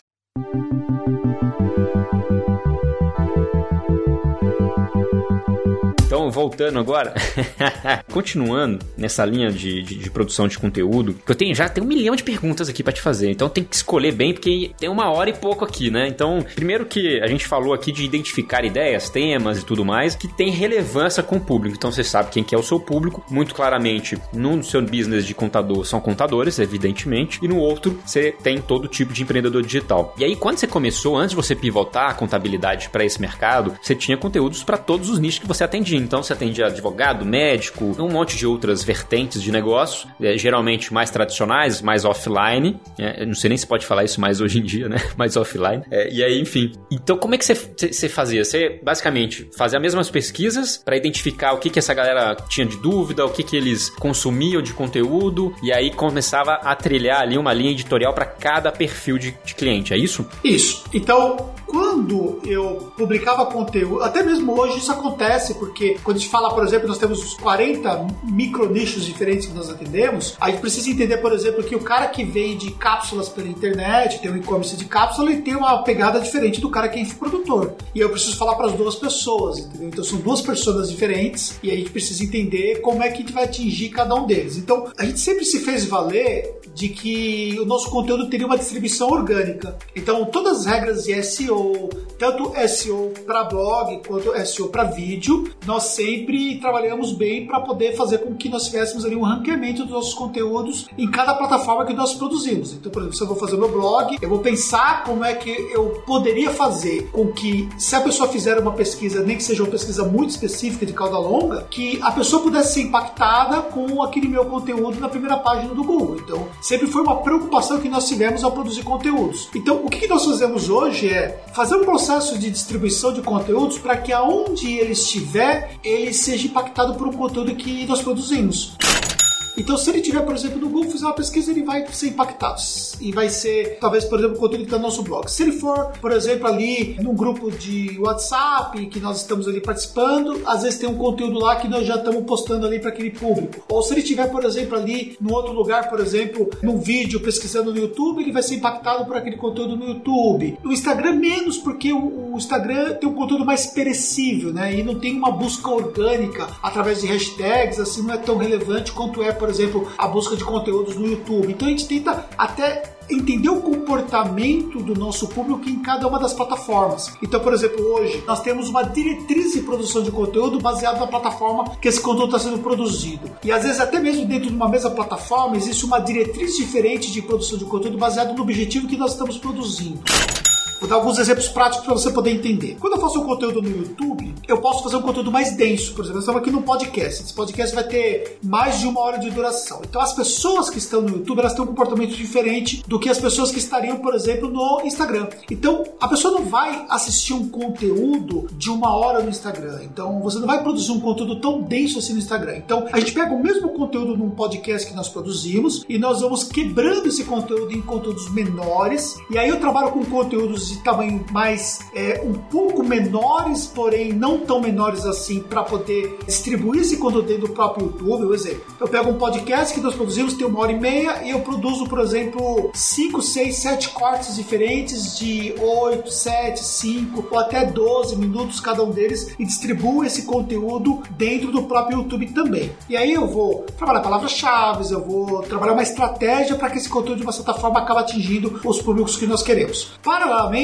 Voltando agora, continuando nessa linha de, de, de, produção de conteúdo, que eu tenho já tem um milhão de perguntas aqui para te fazer. Então tem que escolher bem, porque tem uma hora e pouco aqui, né? Então, primeiro que a gente falou aqui de identificar ideias, temas e tudo mais, que tem relevância com o público. Então você sabe quem que é o seu público. Muito claramente, no seu business de contador são contadores, evidentemente, e no outro você tem todo tipo de empreendedor digital. E aí, quando você começou, antes de você pivotar a contabilidade para esse mercado, você tinha conteúdos para todos os nichos que você atendia. Então você atende advogado, médico, um monte de outras vertentes de negócio, é, geralmente mais tradicionais, mais offline. É, não sei nem se pode falar isso mais hoje em dia, né? Mais offline. É, e aí, enfim. Então, como é que você, você fazia? Você basicamente fazia as mesmas pesquisas para identificar o que, que essa galera tinha de dúvida, o que, que eles consumiam de conteúdo, e aí começava a trilhar ali uma linha editorial para cada perfil de, de cliente, é isso?
Isso. Então, quando eu publicava conteúdo, até mesmo hoje isso acontece, porque quando a gente fala, por exemplo, nós temos 40 micro nichos diferentes que nós atendemos, a gente precisa entender, por exemplo, que o cara que vende cápsulas pela internet, tem um e-commerce de cápsula, ele tem uma pegada diferente do cara que é infoprodutor. E eu preciso falar para as duas pessoas, entendeu? Então são duas pessoas diferentes e a gente precisa entender como é que a gente vai atingir cada um deles. Então a gente sempre se fez valer de que o nosso conteúdo teria uma distribuição orgânica. Então, todas as regras de SEO, tanto SEO para blog quanto SEO para vídeo, nós sempre trabalhamos bem para poder fazer com que nós tivéssemos ali um ranqueamento dos nossos conteúdos em cada plataforma que nós produzimos. Então, por exemplo, se eu vou fazer meu blog, eu vou pensar como é que eu poderia fazer com que, se a pessoa fizer uma pesquisa, nem que seja uma pesquisa muito específica de cauda longa, que a pessoa pudesse ser impactada com aquele meu conteúdo na primeira página do Google. Então, sempre foi uma preocupação que nós tivemos ao produzir conteúdos. Então, o que nós fazemos hoje é fazer um processo de distribuição de conteúdos para que aonde ele estiver, ele seja impactado por um conteúdo que nós produzimos. Então, se ele tiver, por exemplo, no Google, fizer uma pesquisa, ele vai ser impactado. E vai ser, talvez, por exemplo, o conteúdo que está no nosso blog. Se ele for, por exemplo, ali num grupo de WhatsApp que nós estamos ali participando, às vezes tem um conteúdo lá que nós já estamos postando ali para aquele público. Ou se ele tiver, por exemplo, ali num outro lugar, por exemplo, num vídeo pesquisando no YouTube, ele vai ser impactado por aquele conteúdo no YouTube. No Instagram, menos, porque o, o Instagram tem um conteúdo mais perecível, né? E não tem uma busca orgânica através de hashtags, assim, não é tão relevante quanto é, por por exemplo, a busca de conteúdos no YouTube. Então a gente tenta até entender o comportamento do nosso público em cada uma das plataformas. Então, por exemplo, hoje nós temos uma diretriz de produção de conteúdo baseada na plataforma que esse conteúdo está sendo produzido. E às vezes, até mesmo dentro de uma mesma plataforma, existe uma diretriz diferente de produção de conteúdo baseado no objetivo que nós estamos produzindo. Vou dar alguns exemplos práticos para você poder entender. Quando eu faço um conteúdo no YouTube, eu posso fazer um conteúdo mais denso. Por exemplo, nós estamos aqui no podcast. Esse podcast vai ter mais de uma hora de duração. Então, as pessoas que estão no YouTube, elas têm um comportamento diferente do que as pessoas que estariam, por exemplo, no Instagram. Então, a pessoa não vai assistir um conteúdo de uma hora no Instagram. Então, você não vai produzir um conteúdo tão denso assim no Instagram. Então, a gente pega o mesmo conteúdo num podcast que nós produzimos e nós vamos quebrando esse conteúdo em conteúdos menores. E aí eu trabalho com conteúdos de tamanho mais é, um pouco menores, porém não tão menores assim, para poder distribuir esse conteúdo dentro do próprio YouTube. Por exemplo, eu pego um podcast que nós produzimos, tem uma hora e meia, e eu produzo, por exemplo, 5, 6, 7 cortes diferentes de 8, 7, 5 ou até 12 minutos cada um deles e distribuo esse conteúdo dentro do próprio YouTube também. E aí eu vou trabalhar palavras-chave, eu vou trabalhar uma estratégia para que esse conteúdo de uma certa forma acabe atingindo os públicos que nós queremos. Paralelamente,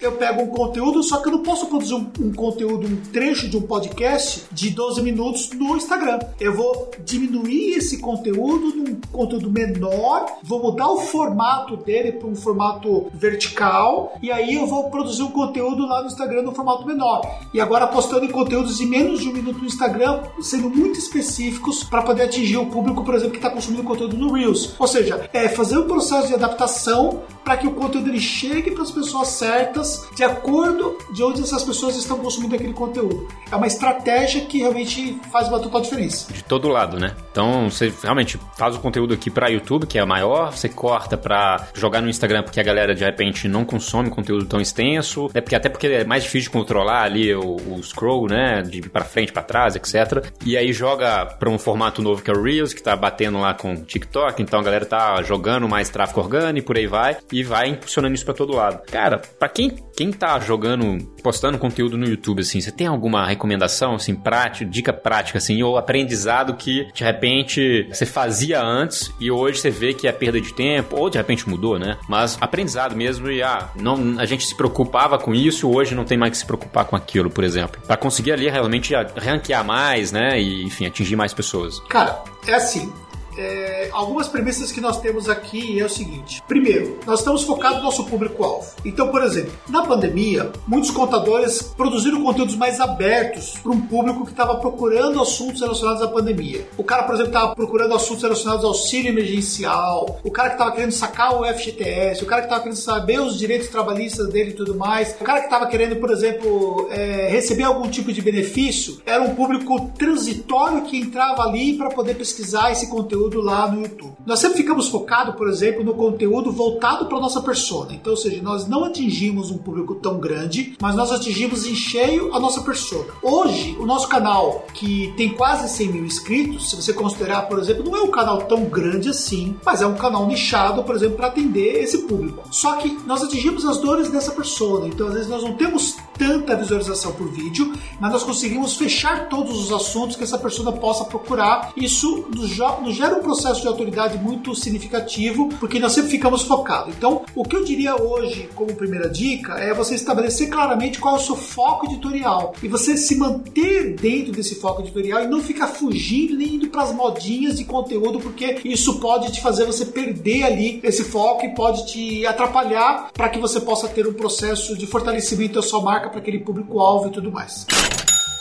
eu pego um conteúdo, só que eu não posso produzir um, um, conteúdo, um trecho de um podcast de 12 minutos no Instagram. Eu vou diminuir esse conteúdo num conteúdo menor, vou mudar o formato dele para um formato vertical e aí eu vou produzir um conteúdo lá no Instagram no formato menor. E agora postando em conteúdos de menos de um minuto no Instagram, sendo muito específicos para poder atingir o público, por exemplo, que está consumindo conteúdo no Reels. Ou seja, é fazer um processo de adaptação para que o conteúdo ele chegue para as pessoas certas de acordo de onde essas pessoas estão consumindo aquele conteúdo. É uma estratégia que realmente faz uma total diferença.
De todo lado, né? Então você realmente faz o conteúdo aqui para YouTube, que é maior, você corta para jogar no Instagram, porque a galera de repente não consome conteúdo tão extenso, é porque até porque é mais difícil de controlar ali o, o scroll, né, de para frente, para trás, etc. E aí joga para um formato novo que é o Reels, que tá batendo lá com o TikTok, então a galera tá jogando mais tráfego orgânico e por aí vai, e vai impulsionando isso para todo lado. Cara, para quem, quem tá jogando, postando conteúdo no YouTube, assim, você tem alguma recomendação, assim, prática, dica prática, assim, ou aprendizado que de repente você fazia antes e hoje você vê que é perda de tempo, ou de repente mudou, né? Mas aprendizado mesmo e, ah, não, a gente se preocupava com isso, hoje não tem mais que se preocupar com aquilo, por exemplo. para conseguir ali realmente ranquear mais, né? E, enfim, atingir mais pessoas.
Cara, é assim, é, algumas premissas que nós temos aqui é o seguinte: primeiro, nós estamos focados no nosso público-alvo. Então, por exemplo, na pandemia, muitos contadores produziram conteúdos mais abertos para um público que estava procurando assuntos relacionados à pandemia. O cara, por exemplo, estava procurando assuntos relacionados ao auxílio emergencial, o cara que estava querendo sacar o FGTS, o cara que estava querendo saber os direitos trabalhistas dele e tudo mais, o cara que estava querendo, por exemplo, é, receber algum tipo de benefício, era um público transitório que entrava ali para poder pesquisar esse conteúdo conteúdo lá no YouTube. Nós sempre ficamos focados, por exemplo, no conteúdo voltado para nossa persona. Então, ou seja, nós não atingimos um público tão grande, mas nós atingimos em cheio a nossa persona. Hoje, o nosso canal, que tem quase 100 mil inscritos, se você considerar, por exemplo, não é um canal tão grande assim, mas é um canal nichado, por exemplo, para atender esse público. Só que nós atingimos as dores dessa persona. Então, às vezes, nós não temos tanta visualização por vídeo, mas nós conseguimos fechar todos os assuntos que essa pessoa possa procurar. Isso nos, nos gera um processo de autoridade muito significativo, porque nós sempre ficamos focados. Então, o que eu diria hoje, como primeira dica, é você estabelecer claramente qual é o seu foco editorial e você se manter dentro desse foco editorial e não ficar fugindo nem indo para as modinhas de conteúdo, porque isso pode te fazer você perder ali esse foco e pode te atrapalhar para que você possa ter um processo de fortalecimento da sua marca para aquele público-alvo e tudo mais.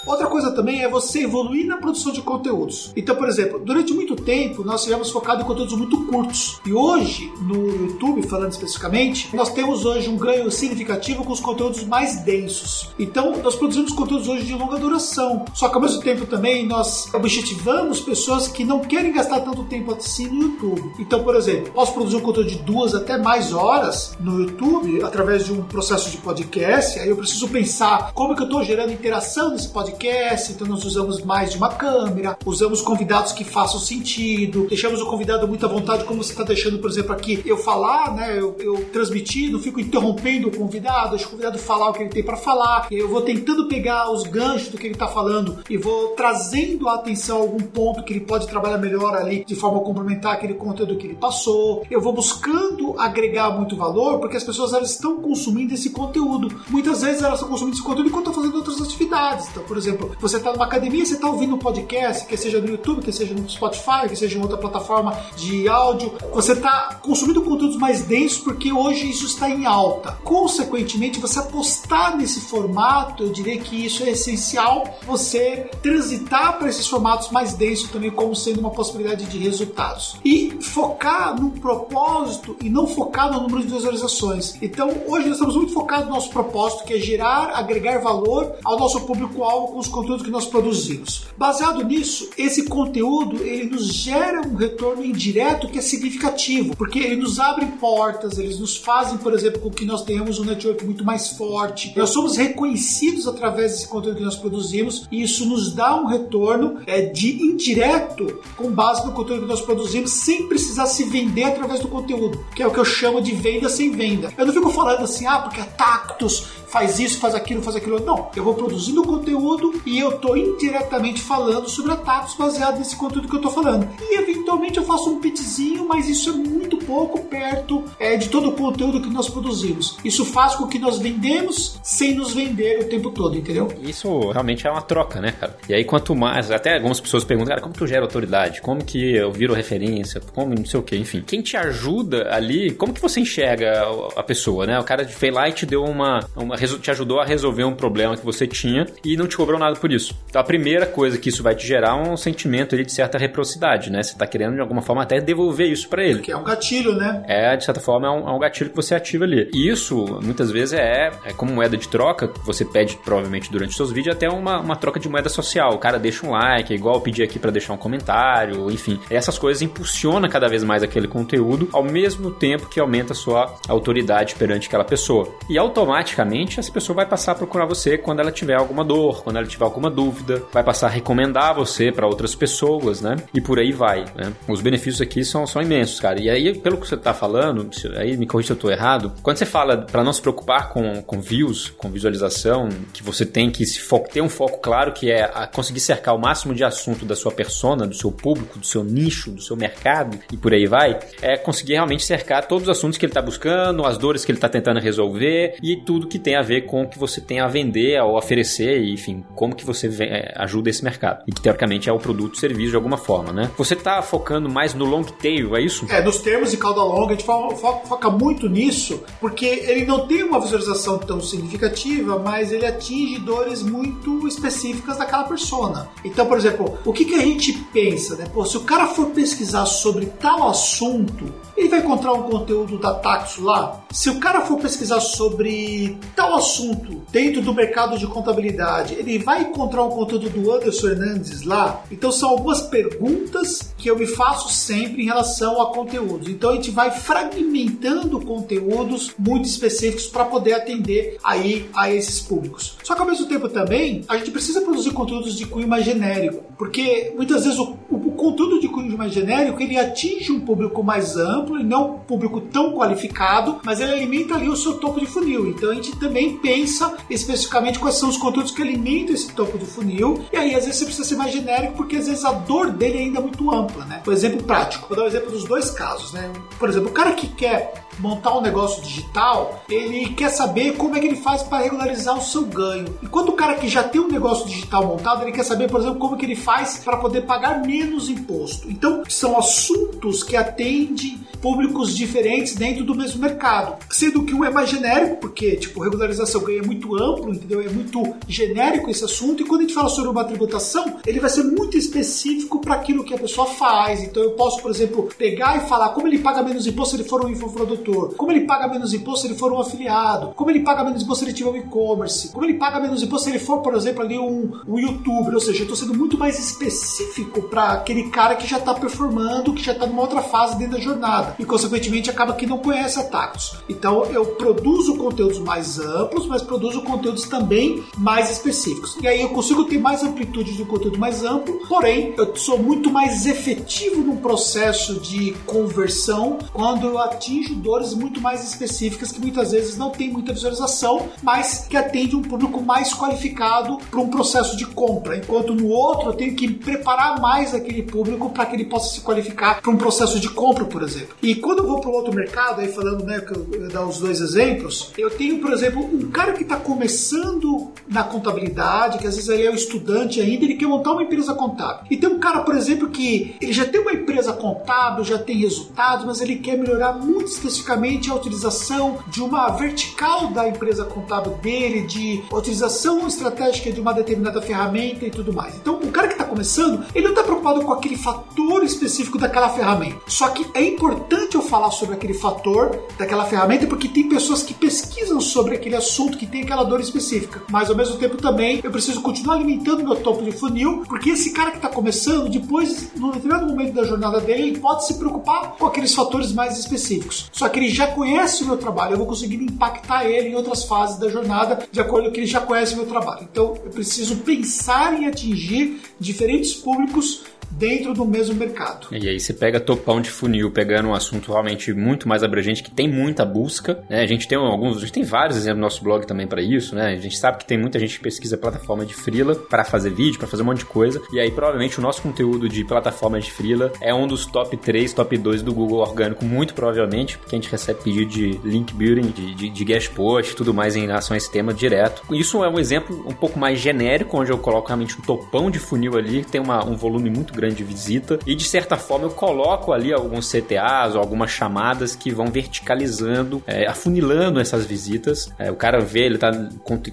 Outra coisa também é você evoluir na produção de conteúdos. Então, por exemplo, durante muito tempo nós tivemos focado em conteúdos muito curtos. E hoje, no YouTube, falando especificamente, nós temos hoje um ganho significativo com os conteúdos mais densos. Então, nós produzimos conteúdos hoje de longa duração. Só que ao mesmo tempo também nós objetivamos pessoas que não querem gastar tanto tempo assim no YouTube. Então, por exemplo, posso produzir um conteúdo de duas até mais horas no YouTube através de um processo de podcast. Aí eu preciso pensar como que eu estou gerando interação nesse podcast podcast, então nós usamos mais de uma câmera, usamos convidados que façam sentido, deixamos o convidado muito à vontade, como você está deixando, por exemplo, aqui eu falar, né? Eu, eu transmitir, não fico interrompendo o convidado, deixo o convidado falar o que ele tem para falar, eu vou tentando pegar os ganchos do que ele está falando e vou trazendo a atenção a algum ponto que ele pode trabalhar melhor ali de forma a complementar aquele conteúdo que ele passou. Eu vou buscando agregar muito valor porque as pessoas elas estão consumindo esse conteúdo. Muitas vezes elas estão consumindo esse conteúdo enquanto estão fazendo outras atividades. Então, por exemplo, você está numa academia, você está ouvindo um podcast, que seja no YouTube, que seja no Spotify, que seja em outra plataforma de áudio, você está consumindo conteúdos mais densos porque hoje isso está em alta. Consequentemente, você apostar nesse formato, eu diria que isso é essencial, você transitar para esses formatos mais densos também como sendo uma possibilidade de resultados. E focar no propósito e não focar no número de visualizações. Então, hoje nós estamos muito focados no nosso propósito, que é gerar, agregar valor ao nosso público-alvo com os conteúdos que nós produzimos. Baseado nisso, esse conteúdo ele nos gera um retorno indireto que é significativo, porque ele nos abre portas, eles nos fazem, por exemplo, com que nós tenhamos um network muito mais forte. Nós somos reconhecidos através desse conteúdo que nós produzimos e isso nos dá um retorno é, de indireto com base no conteúdo que nós produzimos, sem precisar se vender através do conteúdo, que é o que eu chamo de venda sem venda. Eu não fico falando assim, ah, porque a Tactus faz isso, faz aquilo, faz aquilo. Não, eu vou produzindo conteúdo e eu estou indiretamente falando sobre ataques baseado nesse conteúdo que eu estou falando. E eventualmente eu faço um pitzinho, mas isso é muito pouco perto é, de todo o conteúdo que nós produzimos. Isso faz com que nós vendemos sem nos vender o tempo todo, entendeu?
Isso realmente é uma troca, né, cara? E aí quanto mais, até algumas pessoas perguntam, cara, como tu gera autoridade? Como que eu viro referência? Como não sei o que, enfim. Quem te ajuda ali, como que você enxerga a pessoa, né? O cara foi lá e te deu uma, uma te ajudou a resolver um problema que você tinha e não te nada por isso. Então a primeira coisa que isso vai te gerar é um sentimento de certa reciprocidade, né? Você tá querendo de alguma forma até devolver isso para ele.
Que é um gatilho, né?
É, de certa forma, é um, é um, gatilho que você ativa ali. E isso, muitas vezes, é, é como moeda de troca, que você pede provavelmente durante os seus vídeos, até uma, uma troca de moeda social. O cara deixa um like, é igual eu pedi aqui para deixar um comentário, enfim. Essas coisas impulsionam cada vez mais aquele conteúdo, ao mesmo tempo que aumenta a sua autoridade perante aquela pessoa. E automaticamente essa pessoa vai passar a procurar você quando ela tiver alguma dor, quando ela tiver alguma dúvida, vai passar a recomendar você para outras pessoas, né? E por aí vai, né? Os benefícios aqui são, são imensos, cara. E aí, pelo que você tá falando, aí me corrija se eu tô errado, quando você fala para não se preocupar com, com views, com visualização, que você tem que se ter um foco claro que é conseguir cercar o máximo de assunto da sua persona, do seu público, do seu nicho, do seu mercado e por aí vai, é conseguir realmente cercar todos os assuntos que ele tá buscando, as dores que ele tá tentando resolver e tudo que tem a ver com o que você tem a vender ou oferecer, enfim, como que você é, ajuda esse mercado. E que teoricamente é o produto serviço de alguma forma, né? Você tá focando mais no long tail, é isso?
É, nos termos de cauda longa, a gente foca muito nisso, porque ele não tem uma visualização tão significativa, mas ele atinge dores muito específicas daquela persona. Então, por exemplo, o que, que a gente pensa, né? Pô, se o cara for pesquisar sobre tal assunto, ele vai encontrar um conteúdo da Taxo lá? Se o cara for pesquisar sobre tal assunto dentro do mercado de contabilidade, vai encontrar um conteúdo do Anderson Hernandes lá? Então são algumas perguntas que eu me faço sempre em relação a conteúdos. Então a gente vai fragmentando conteúdos muito específicos para poder atender aí a esses públicos. Só que ao mesmo tempo também a gente precisa produzir conteúdos de cunho mais genérico, porque muitas vezes o, o conteúdo de cunho mais genérico ele atinge um público mais amplo e não um público tão qualificado, mas ele alimenta ali o seu topo de funil. Então a gente também pensa especificamente quais são os conteúdos que alimentam esse topo de funil. E aí às vezes você precisa ser mais genérico porque às vezes a dor dele ainda é muito ampla, né? Por exemplo prático. Vou dar um exemplo dos dois casos, né? Por exemplo, o cara que quer montar um negócio digital, ele quer saber como é que ele faz para regularizar o seu ganho. Enquanto o cara que já tem um negócio digital montado, ele quer saber, por exemplo, como é que ele faz para poder pagar menos imposto. Então, são assuntos que atendem públicos diferentes dentro do mesmo mercado. Sendo que um é mais genérico, porque, tipo, regularização ganho é muito amplo, entendeu? É muito genérico esse assunto. E quando a gente fala sobre uma tributação, ele vai ser muito específico para aquilo que a pessoa faz. Então, eu posso, por exemplo, pegar e falar como ele paga menos imposto se ele for um infoprodutor, como ele paga menos imposto se ele for um afiliado, como ele paga menos imposto se ele tiver um e-commerce, como ele paga menos imposto se ele for, por exemplo, ali um, um youtuber. Ou seja, eu estou sendo muito mais específico para aquele cara que já está performando, que já está numa outra fase dentro da jornada e, consequentemente, acaba que não conhece a Tactus. Então, eu produzo conteúdos mais amplos, mas produzo conteúdos também mais específicos. E aí eu consigo ter mais amplitude de um conteúdo mais amplo, porém, eu sou muito mais efetivo no processo de conversão quando eu atinjo dores muito mais específicas que muitas vezes não tem muita visualização, mas que atende um público mais qualificado para um processo de compra. Enquanto no outro eu tenho que preparar mais aquele público para que ele possa se qualificar para um processo de compra, por exemplo. E quando eu vou para o outro mercado, aí falando, né, que eu, eu dar os dois exemplos, eu tenho, por exemplo, um cara que está começando na contabilidade, que às vezes ele é um estudante ainda, ele quer montar uma empresa contábil. E tem um cara, por exemplo, que ele já tem uma empresa contábil, já tem resultados, mas ele quer melhorar muito especificamente a utilização de uma vertical da empresa contábil dele, de utilização estratégica de uma determinada ferramenta e tudo mais. Então, o cara que está começando, ele não está preocupado com aquele fator específico daquela ferramenta. Só que é importante importante eu falar sobre aquele fator daquela ferramenta porque tem pessoas que pesquisam sobre aquele assunto que tem aquela dor específica. Mas ao mesmo tempo também eu preciso continuar alimentando meu topo de funil, porque esse cara que está começando, depois, no determinado momento da jornada dele, ele pode se preocupar com aqueles fatores mais específicos. Só que ele já conhece o meu trabalho, eu vou conseguir impactar ele em outras fases da jornada de acordo com que ele já conhece o meu trabalho. Então eu preciso pensar em atingir diferentes públicos dentro do mesmo mercado.
E aí você pega topão de funil, pegando um assunto realmente muito mais abrangente, que tem muita busca, né? A gente tem alguns, a gente tem vários exemplos no nosso blog também para isso, né? A gente sabe que tem muita gente que pesquisa plataforma de freela para fazer vídeo, para fazer um monte de coisa, e aí provavelmente o nosso conteúdo de plataforma de freela é um dos top 3, top 2 do Google orgânico, muito provavelmente, porque a gente recebe pedido de link building, de, de, de guest post, tudo mais em relação a esse tema direto. Isso é um exemplo um pouco mais genérico, onde eu coloco realmente um topão de funil ali, tem uma, um volume muito grande de visita e de certa forma eu coloco ali alguns CTAs ou algumas chamadas que vão verticalizando, é, afunilando essas visitas. É, o cara vê, ele tá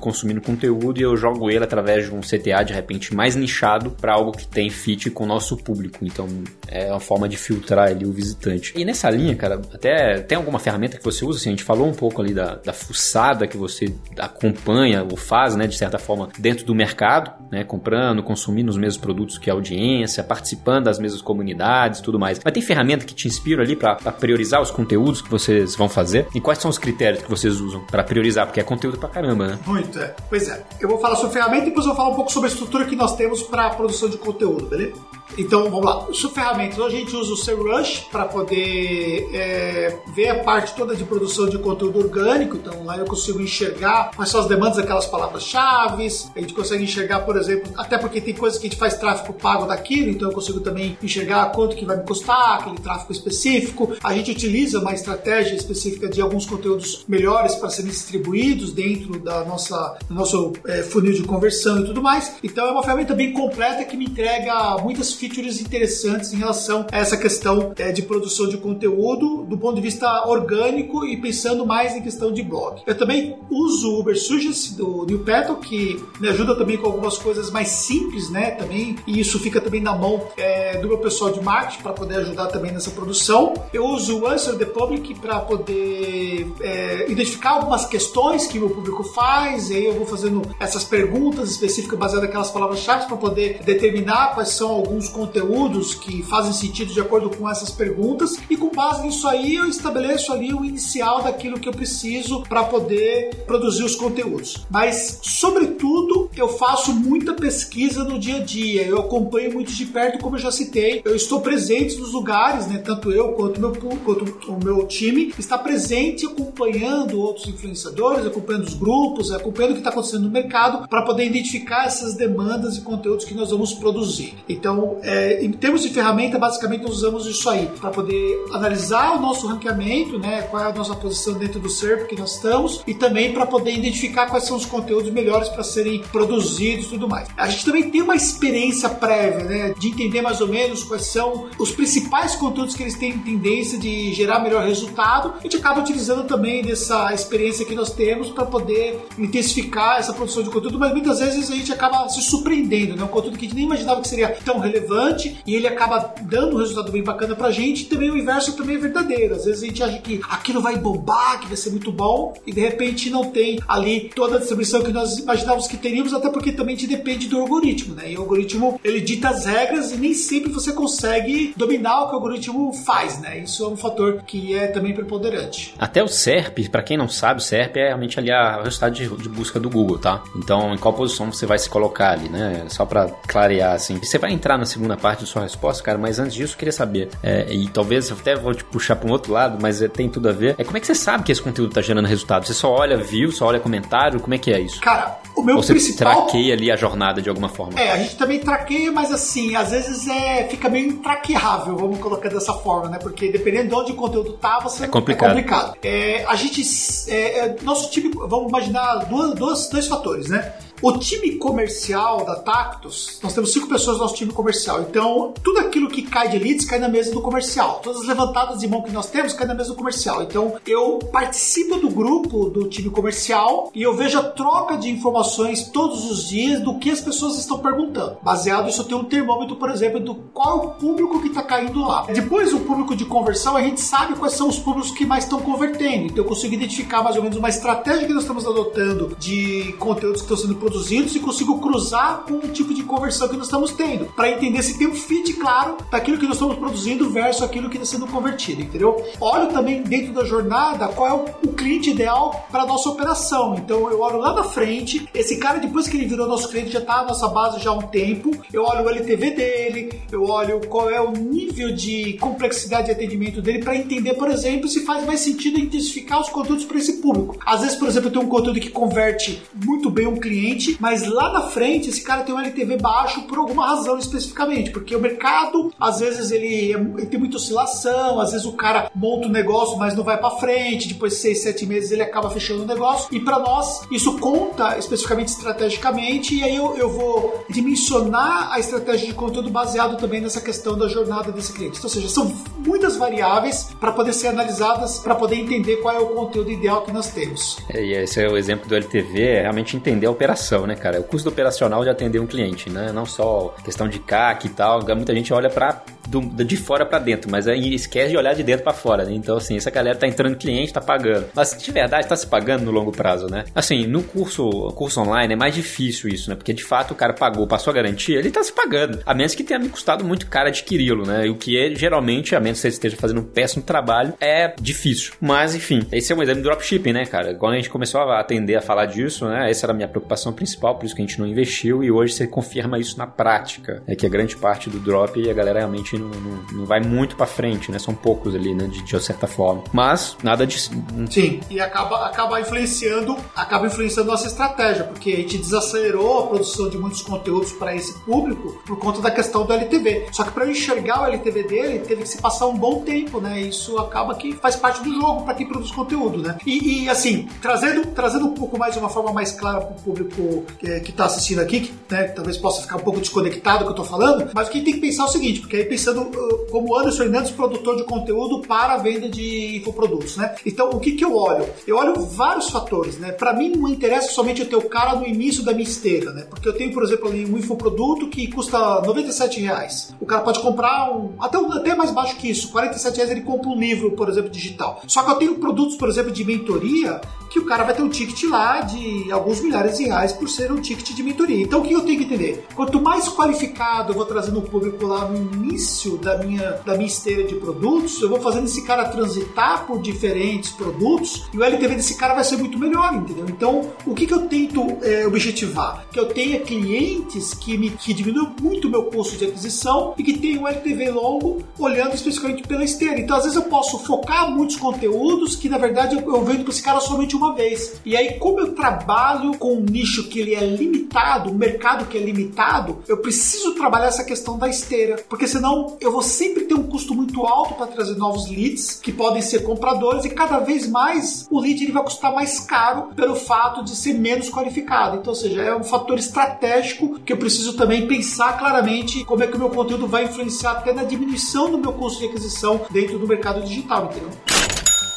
consumindo conteúdo e eu jogo ele através de um CTA de repente mais nichado para algo que tem fit com o nosso público. Então é uma forma de filtrar ali o visitante. E nessa linha, cara, até tem alguma ferramenta que você usa? Assim, a gente falou um pouco ali da, da fuçada que você acompanha ou faz, né, de certa forma, dentro do mercado, né, comprando, consumindo os mesmos produtos que a audiência, participando das mesmas comunidades tudo mais. Mas tem ferramenta que te inspira ali para priorizar os conteúdos que vocês vão fazer? E quais são os critérios que vocês usam para priorizar? Porque é conteúdo pra caramba, né?
Muito, é. Pois é. Eu vou falar sobre ferramenta e depois eu vou falar um pouco sobre a estrutura que nós temos para produção de conteúdo, beleza? Então, vamos lá. Sobre ferramentas, a gente usa o SEMrush para poder é, ver a parte toda de produção de conteúdo orgânico. Então, lá eu consigo enxergar quais são as demandas daquelas palavras-chave. A gente consegue enxergar, por exemplo, até porque tem coisas que a gente faz tráfego pago daquilo, então eu consigo também enxergar quanto que vai me custar aquele tráfego específico. A gente utiliza uma estratégia específica de alguns conteúdos melhores para serem distribuídos dentro da nossa, do nosso é, funil de conversão e tudo mais. Então, é uma ferramenta bem completa que me entrega muitas features interessantes em relação a essa questão é, de produção de conteúdo do ponto de vista orgânico e pensando mais em questão de blog. Eu também uso o Uber Suggest do New Petal, que me ajuda também com algumas coisas mais simples, né? Também, e isso fica também na mão é, do meu pessoal de marketing para poder ajudar também nessa produção. Eu uso o Answer the Public para poder é, identificar algumas questões que meu público faz, e aí eu vou fazendo essas perguntas específicas baseadas naquelas palavras-chave para poder determinar quais são alguns conteúdos que fazem sentido de acordo com essas perguntas e com base nisso aí eu estabeleço ali o inicial daquilo que eu preciso para poder produzir os conteúdos. Mas, sobretudo, eu faço muita pesquisa no dia a dia, eu acompanho muito de perto, como eu já citei, eu estou presente nos lugares, né? Tanto eu quanto, meu, quanto o meu time está presente acompanhando outros influenciadores, acompanhando os grupos, acompanhando o que está acontecendo no mercado para poder identificar essas demandas e conteúdos que nós vamos produzir. Então, é, em termos de ferramenta, basicamente nós usamos isso aí para poder analisar o nosso ranqueamento, né? Qual é a nossa posição dentro do SERP que nós estamos e também para poder identificar quais são os conteúdos melhores para serem produzidos e tudo mais. A gente também tem uma experiência prévia, né? De entender mais ou menos quais são os principais conteúdos que eles têm tendência de gerar melhor resultado. A gente acaba utilizando também dessa experiência que nós temos para poder intensificar essa produção de conteúdo, mas muitas vezes a gente acaba se surpreendendo, né? Um conteúdo que a gente nem imaginava que seria tão relevante e ele acaba dando um resultado bem bacana pra gente. E também o inverso também é verdadeiro. Às vezes a gente acha que aquilo vai bombar, que vai ser muito bom e de repente não tem ali toda a distribuição que nós imaginávamos que teríamos, até porque também depende do algoritmo, né? E o algoritmo ele dita as regras e nem sempre você consegue dominar o que o algoritmo faz, né? Isso é um fator que é também preponderante.
Até o SERP, para quem não sabe, o SERP é realmente ali a resultado de, de, busca do Google, tá? Então, em qual posição você vai se colocar ali, né? Só para clarear, assim. Você vai entrar na segunda parte da sua resposta, cara, mas antes disso eu queria saber, é, e talvez eu até vou te puxar para um outro lado, mas é, tem tudo a ver. É como é que você sabe que esse conteúdo tá gerando resultado? Você só olha view, só olha comentário? Como é que é isso?
Cara, o meu
Ou você
principal.
traqueia ali a jornada de alguma forma?
É, a gente também traqueia, mas assim, às vezes é, fica meio intraqueável, vamos colocar dessa forma, né? Porque dependendo de onde o conteúdo tá, você
é complicado.
É complicado. É, a gente. É, é, nosso time, vamos imaginar duas, duas, dois fatores, né? O time comercial da Tactus, nós temos cinco pessoas no nosso time comercial. Então, tudo aquilo que cai de leads cai na mesa do comercial. Todas as levantadas de mão que nós temos cai na mesa do comercial. Então, eu participo do grupo do time comercial e eu vejo a troca de informações todos os dias do que as pessoas estão perguntando. Baseado nisso, eu tenho um termômetro, por exemplo, do qual é o público que está caindo lá. Depois, o público de conversão, a gente sabe quais são os públicos que mais estão convertendo. Então, eu consigo identificar mais ou menos uma estratégia que nós estamos adotando de conteúdos que estão sendo produzidos e consigo cruzar com o tipo de conversão que nós estamos tendo, para entender se tem um fit claro daquilo que nós estamos produzindo versus aquilo que está sendo convertido, entendeu? Olho também dentro da jornada qual é o, cliente ideal para nossa operação. Então eu olho lá na frente, esse cara depois que ele virou nosso cliente já está na nossa base já há um tempo, eu olho o LTV dele, eu olho qual é o nível de complexidade de atendimento dele para entender, por exemplo, se faz mais sentido intensificar os conteúdos para esse público. Às vezes, por exemplo, eu tenho um conteúdo que converte muito bem um cliente mas lá na frente esse cara tem um LTV baixo por alguma razão especificamente, porque o mercado às vezes ele, é, ele tem muita oscilação, às vezes o cara monta um negócio, mas não vai para frente, depois de seis, sete meses ele acaba fechando o negócio, e para nós isso conta especificamente estrategicamente, e aí eu, eu vou dimensionar a estratégia de conteúdo baseado também nessa questão da jornada desse cliente. Então, ou seja, são muitas variáveis para poder ser analisadas, para poder entender qual é o conteúdo ideal que nós temos.
É, e esse é o exemplo do LTV, é realmente entender a operação operação, né, cara? O custo operacional de atender um cliente, né? Não só questão de CAC e tal. Muita gente olha para de fora para dentro, mas aí esquece de olhar de dentro para fora, né? Então, assim, essa galera tá entrando cliente, tá pagando. Mas de verdade tá se pagando no longo prazo, né? Assim, no curso, curso online é mais difícil isso, né? Porque de fato o cara pagou, passou a garantia, ele tá se pagando. A menos que tenha me custado muito caro adquiri-lo, né? E o que é geralmente, a menos que você esteja fazendo um péssimo trabalho, é difícil. Mas, enfim, esse é um exemplo do dropshipping, né, cara? Quando a gente começou a atender a falar disso, né? Essa era a minha preocupação principal, por isso que a gente não investiu e hoje você confirma isso na prática. É que a grande parte do drop a galera realmente não, não, não vai muito para frente, né? São poucos ali, né? De, de certa forma. Mas nada de.
Sim, e acaba, acaba influenciando, acaba influenciando nossa estratégia, porque a gente desacelerou a produção de muitos conteúdos para esse público por conta da questão do LTV. Só que para eu enxergar o LTV dele, teve que se passar um bom tempo, né? Isso acaba que faz parte do jogo para quem produz conteúdo, né? E, e, assim, trazendo, trazendo um pouco mais de uma forma mais clara para o público que, está assistindo aqui, que né, talvez possa ficar um pouco desconectado do que eu estou falando, mas o que tem que pensar é o seguinte, porque aí pensando uh, como Anderson Fernandes, produtor de conteúdo para a venda de infoprodutos, né? Então, o que, que eu olho? Eu olho vários fatores, né? Para mim, não interessa somente eu ter o cara no início da minha esteira, né? Porque eu tenho, por exemplo, ali um infoproduto que custa 97 reais. O cara pode comprar um, até, até mais baixo que isso, 47 reais ele compra um livro, por exemplo, digital. Só que eu tenho produtos, por exemplo, de mentoria que o cara vai ter um ticket lá de alguns milhares de reais por ser um ticket de mentoria. Então o que eu tenho que entender? Quanto mais qualificado eu vou trazendo o público lá no início da minha, da minha esteira de produtos, eu vou fazendo esse cara transitar por diferentes produtos e o LTV desse cara vai ser muito melhor, entendeu? Então, o que, que eu tento é, objetivar? Que eu tenha clientes que me que diminuam muito o meu custo de aquisição e que tenham um LTV longo olhando especificamente pela esteira. Então, às vezes eu posso focar muitos conteúdos que, na verdade, eu, eu vendo para esse cara somente uma vez. E aí, como eu trabalho com um nicho que ele é limitado, um mercado que é limitado, eu preciso trabalhar essa questão da esteira, porque senão eu vou sempre ter um custo muito alto para trazer novos leads que podem ser compradores e cada vez mais o lead ele vai custar mais caro pelo fato de ser menos qualificado. Então, ou seja, é um fator estratégico que eu preciso também pensar claramente como é que o meu conteúdo vai influenciar até na diminuição do meu custo de aquisição dentro do mercado digital, entendeu?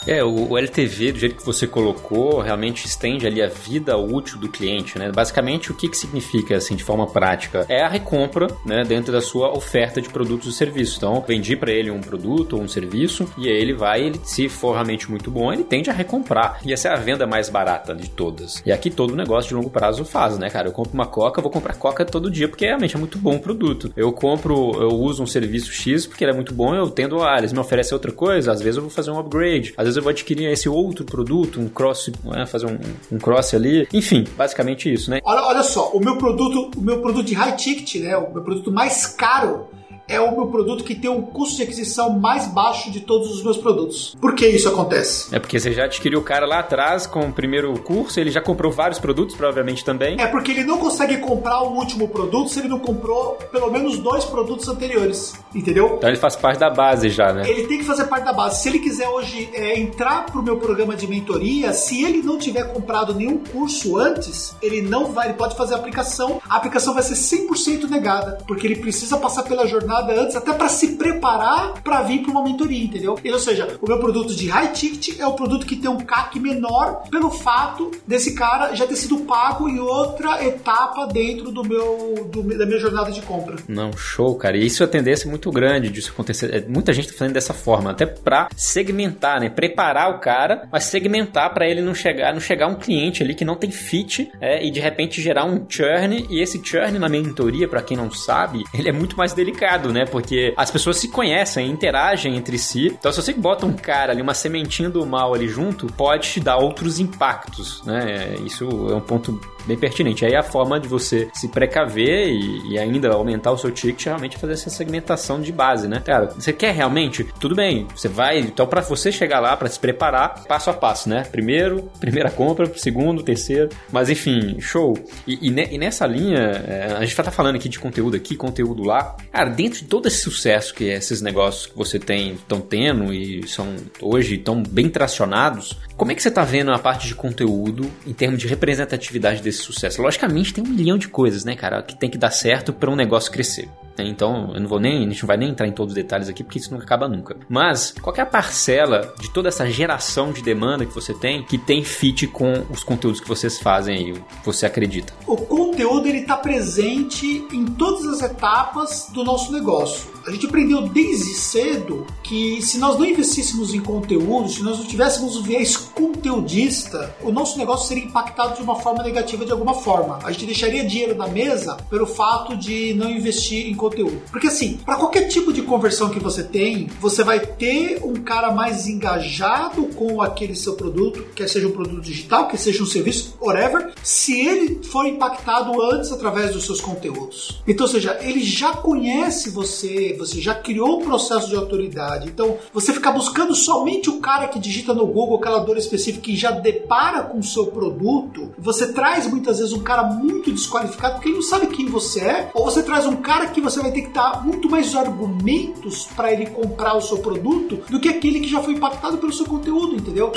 É, o, LTV, do jeito que você colocou, realmente estende ali a vida útil do cliente, né? Basicamente, o que, que significa, assim, de forma prática? É a recompra, né, dentro da sua oferta de produtos e serviços. Então, vendi para ele um produto ou um serviço e aí ele vai, ele, se for realmente muito bom, ele tende a recomprar. E essa é a venda mais barata de todas. E aqui todo negócio de longo prazo faz, né, cara? Eu compro uma coca, vou comprar coca todo dia porque realmente é muito bom o produto. Eu compro, eu uso um serviço X porque ele é muito bom, eu tendo, ah, eles me oferecem outra coisa, às vezes eu vou fazer um upgrade, às vezes eu vou adquirir esse outro produto, um cross, né, fazer um, um, cross ali. Enfim, basicamente isso, né?
Olha, olha só, o meu produto, o meu produto de high ticket, né, o meu produto mais caro é o meu produto que tem um custo de aquisição mais baixo de todos os meus produtos. Por que isso acontece?
É porque você já adquiriu o cara lá atrás com o primeiro curso, ele já comprou vários produtos, provavelmente também.
É porque ele não consegue comprar o último produto se ele não comprou pelo menos dois produtos anteriores, entendeu?
Então ele faz parte da base já, né?
Ele tem que fazer parte da base. Se ele quiser hoje é, entrar pro meu programa de mentoria, se ele não tiver comprado nenhum curso antes, ele não vai, ele pode fazer a aplicação. A aplicação vai ser 100% negada, porque ele precisa passar pela jornada antes, até para se preparar para vir para uma mentoria, entendeu? E, ou seja, o meu produto de high ticket é o produto que tem um CAC menor pelo fato desse cara já ter sido pago em outra etapa dentro do meu do, da minha jornada de compra.
Não, show, cara. E isso é tendência muito grande disso acontecer. É, muita gente tá fazendo dessa forma, até para segmentar, né? Preparar o cara, mas segmentar para ele não chegar, não chegar um cliente ali que não tem fit é, e de repente gerar um churn. E esse churn na mentoria, para quem não sabe, ele é muito mais delicado né? Porque as pessoas se conhecem, interagem entre si. Então, se você bota um cara ali, uma sementinha do mal ali junto, pode te dar outros impactos, né? Isso é um ponto bem pertinente. Aí a forma de você se precaver e, e, ainda aumentar o seu ticket é realmente fazer essa segmentação de base, né? Cara, você quer realmente? Tudo bem, você vai. Então, para você chegar lá, para se preparar, passo a passo, né? Primeiro, primeira compra, segundo, terceiro. Mas enfim, show. E, e, ne, e nessa linha, é, a gente tá falando aqui de conteúdo aqui, conteúdo lá. Cara, dentro de todo esse sucesso que esses negócios que você tem estão tendo e são hoje tão bem tracionados, como é que você está vendo a parte de conteúdo em termos de representatividade desse sucesso? Logicamente tem um milhão de coisas, né, cara, que tem que dar certo para um negócio crescer. Então, eu não vou nem, a gente não vai nem entrar em todos os detalhes aqui, porque isso não acaba nunca. Mas, qual é a parcela de toda essa geração de demanda que você tem que tem fit com os conteúdos que vocês fazem aí, você acredita?
O conteúdo, ele está presente em todas as etapas do nosso negócio. A gente aprendeu desde cedo que se nós não investíssemos em conteúdo, se nós não tivéssemos o viés conteudista, o nosso negócio seria impactado de uma forma negativa de alguma forma. A gente deixaria dinheiro na mesa pelo fato de não investir em conteúdo. Porque assim, para qualquer tipo de conversão que você tem, você vai ter um cara mais engajado com aquele seu produto, quer seja um produto digital, quer seja um serviço, whatever, se ele for impactado antes através dos seus conteúdos. Então, ou seja, ele já conhece você, você já criou um processo de autoridade. Então, você ficar buscando somente o cara que digita no Google aquela dor específica e já depara com o seu produto, você traz muitas vezes um cara muito desqualificado porque ele não sabe quem você é, ou você traz um cara que você vai ter que dar muito mais argumentos para ele comprar o seu produto do que aquele que já foi impactado pelo seu conteúdo, entendeu?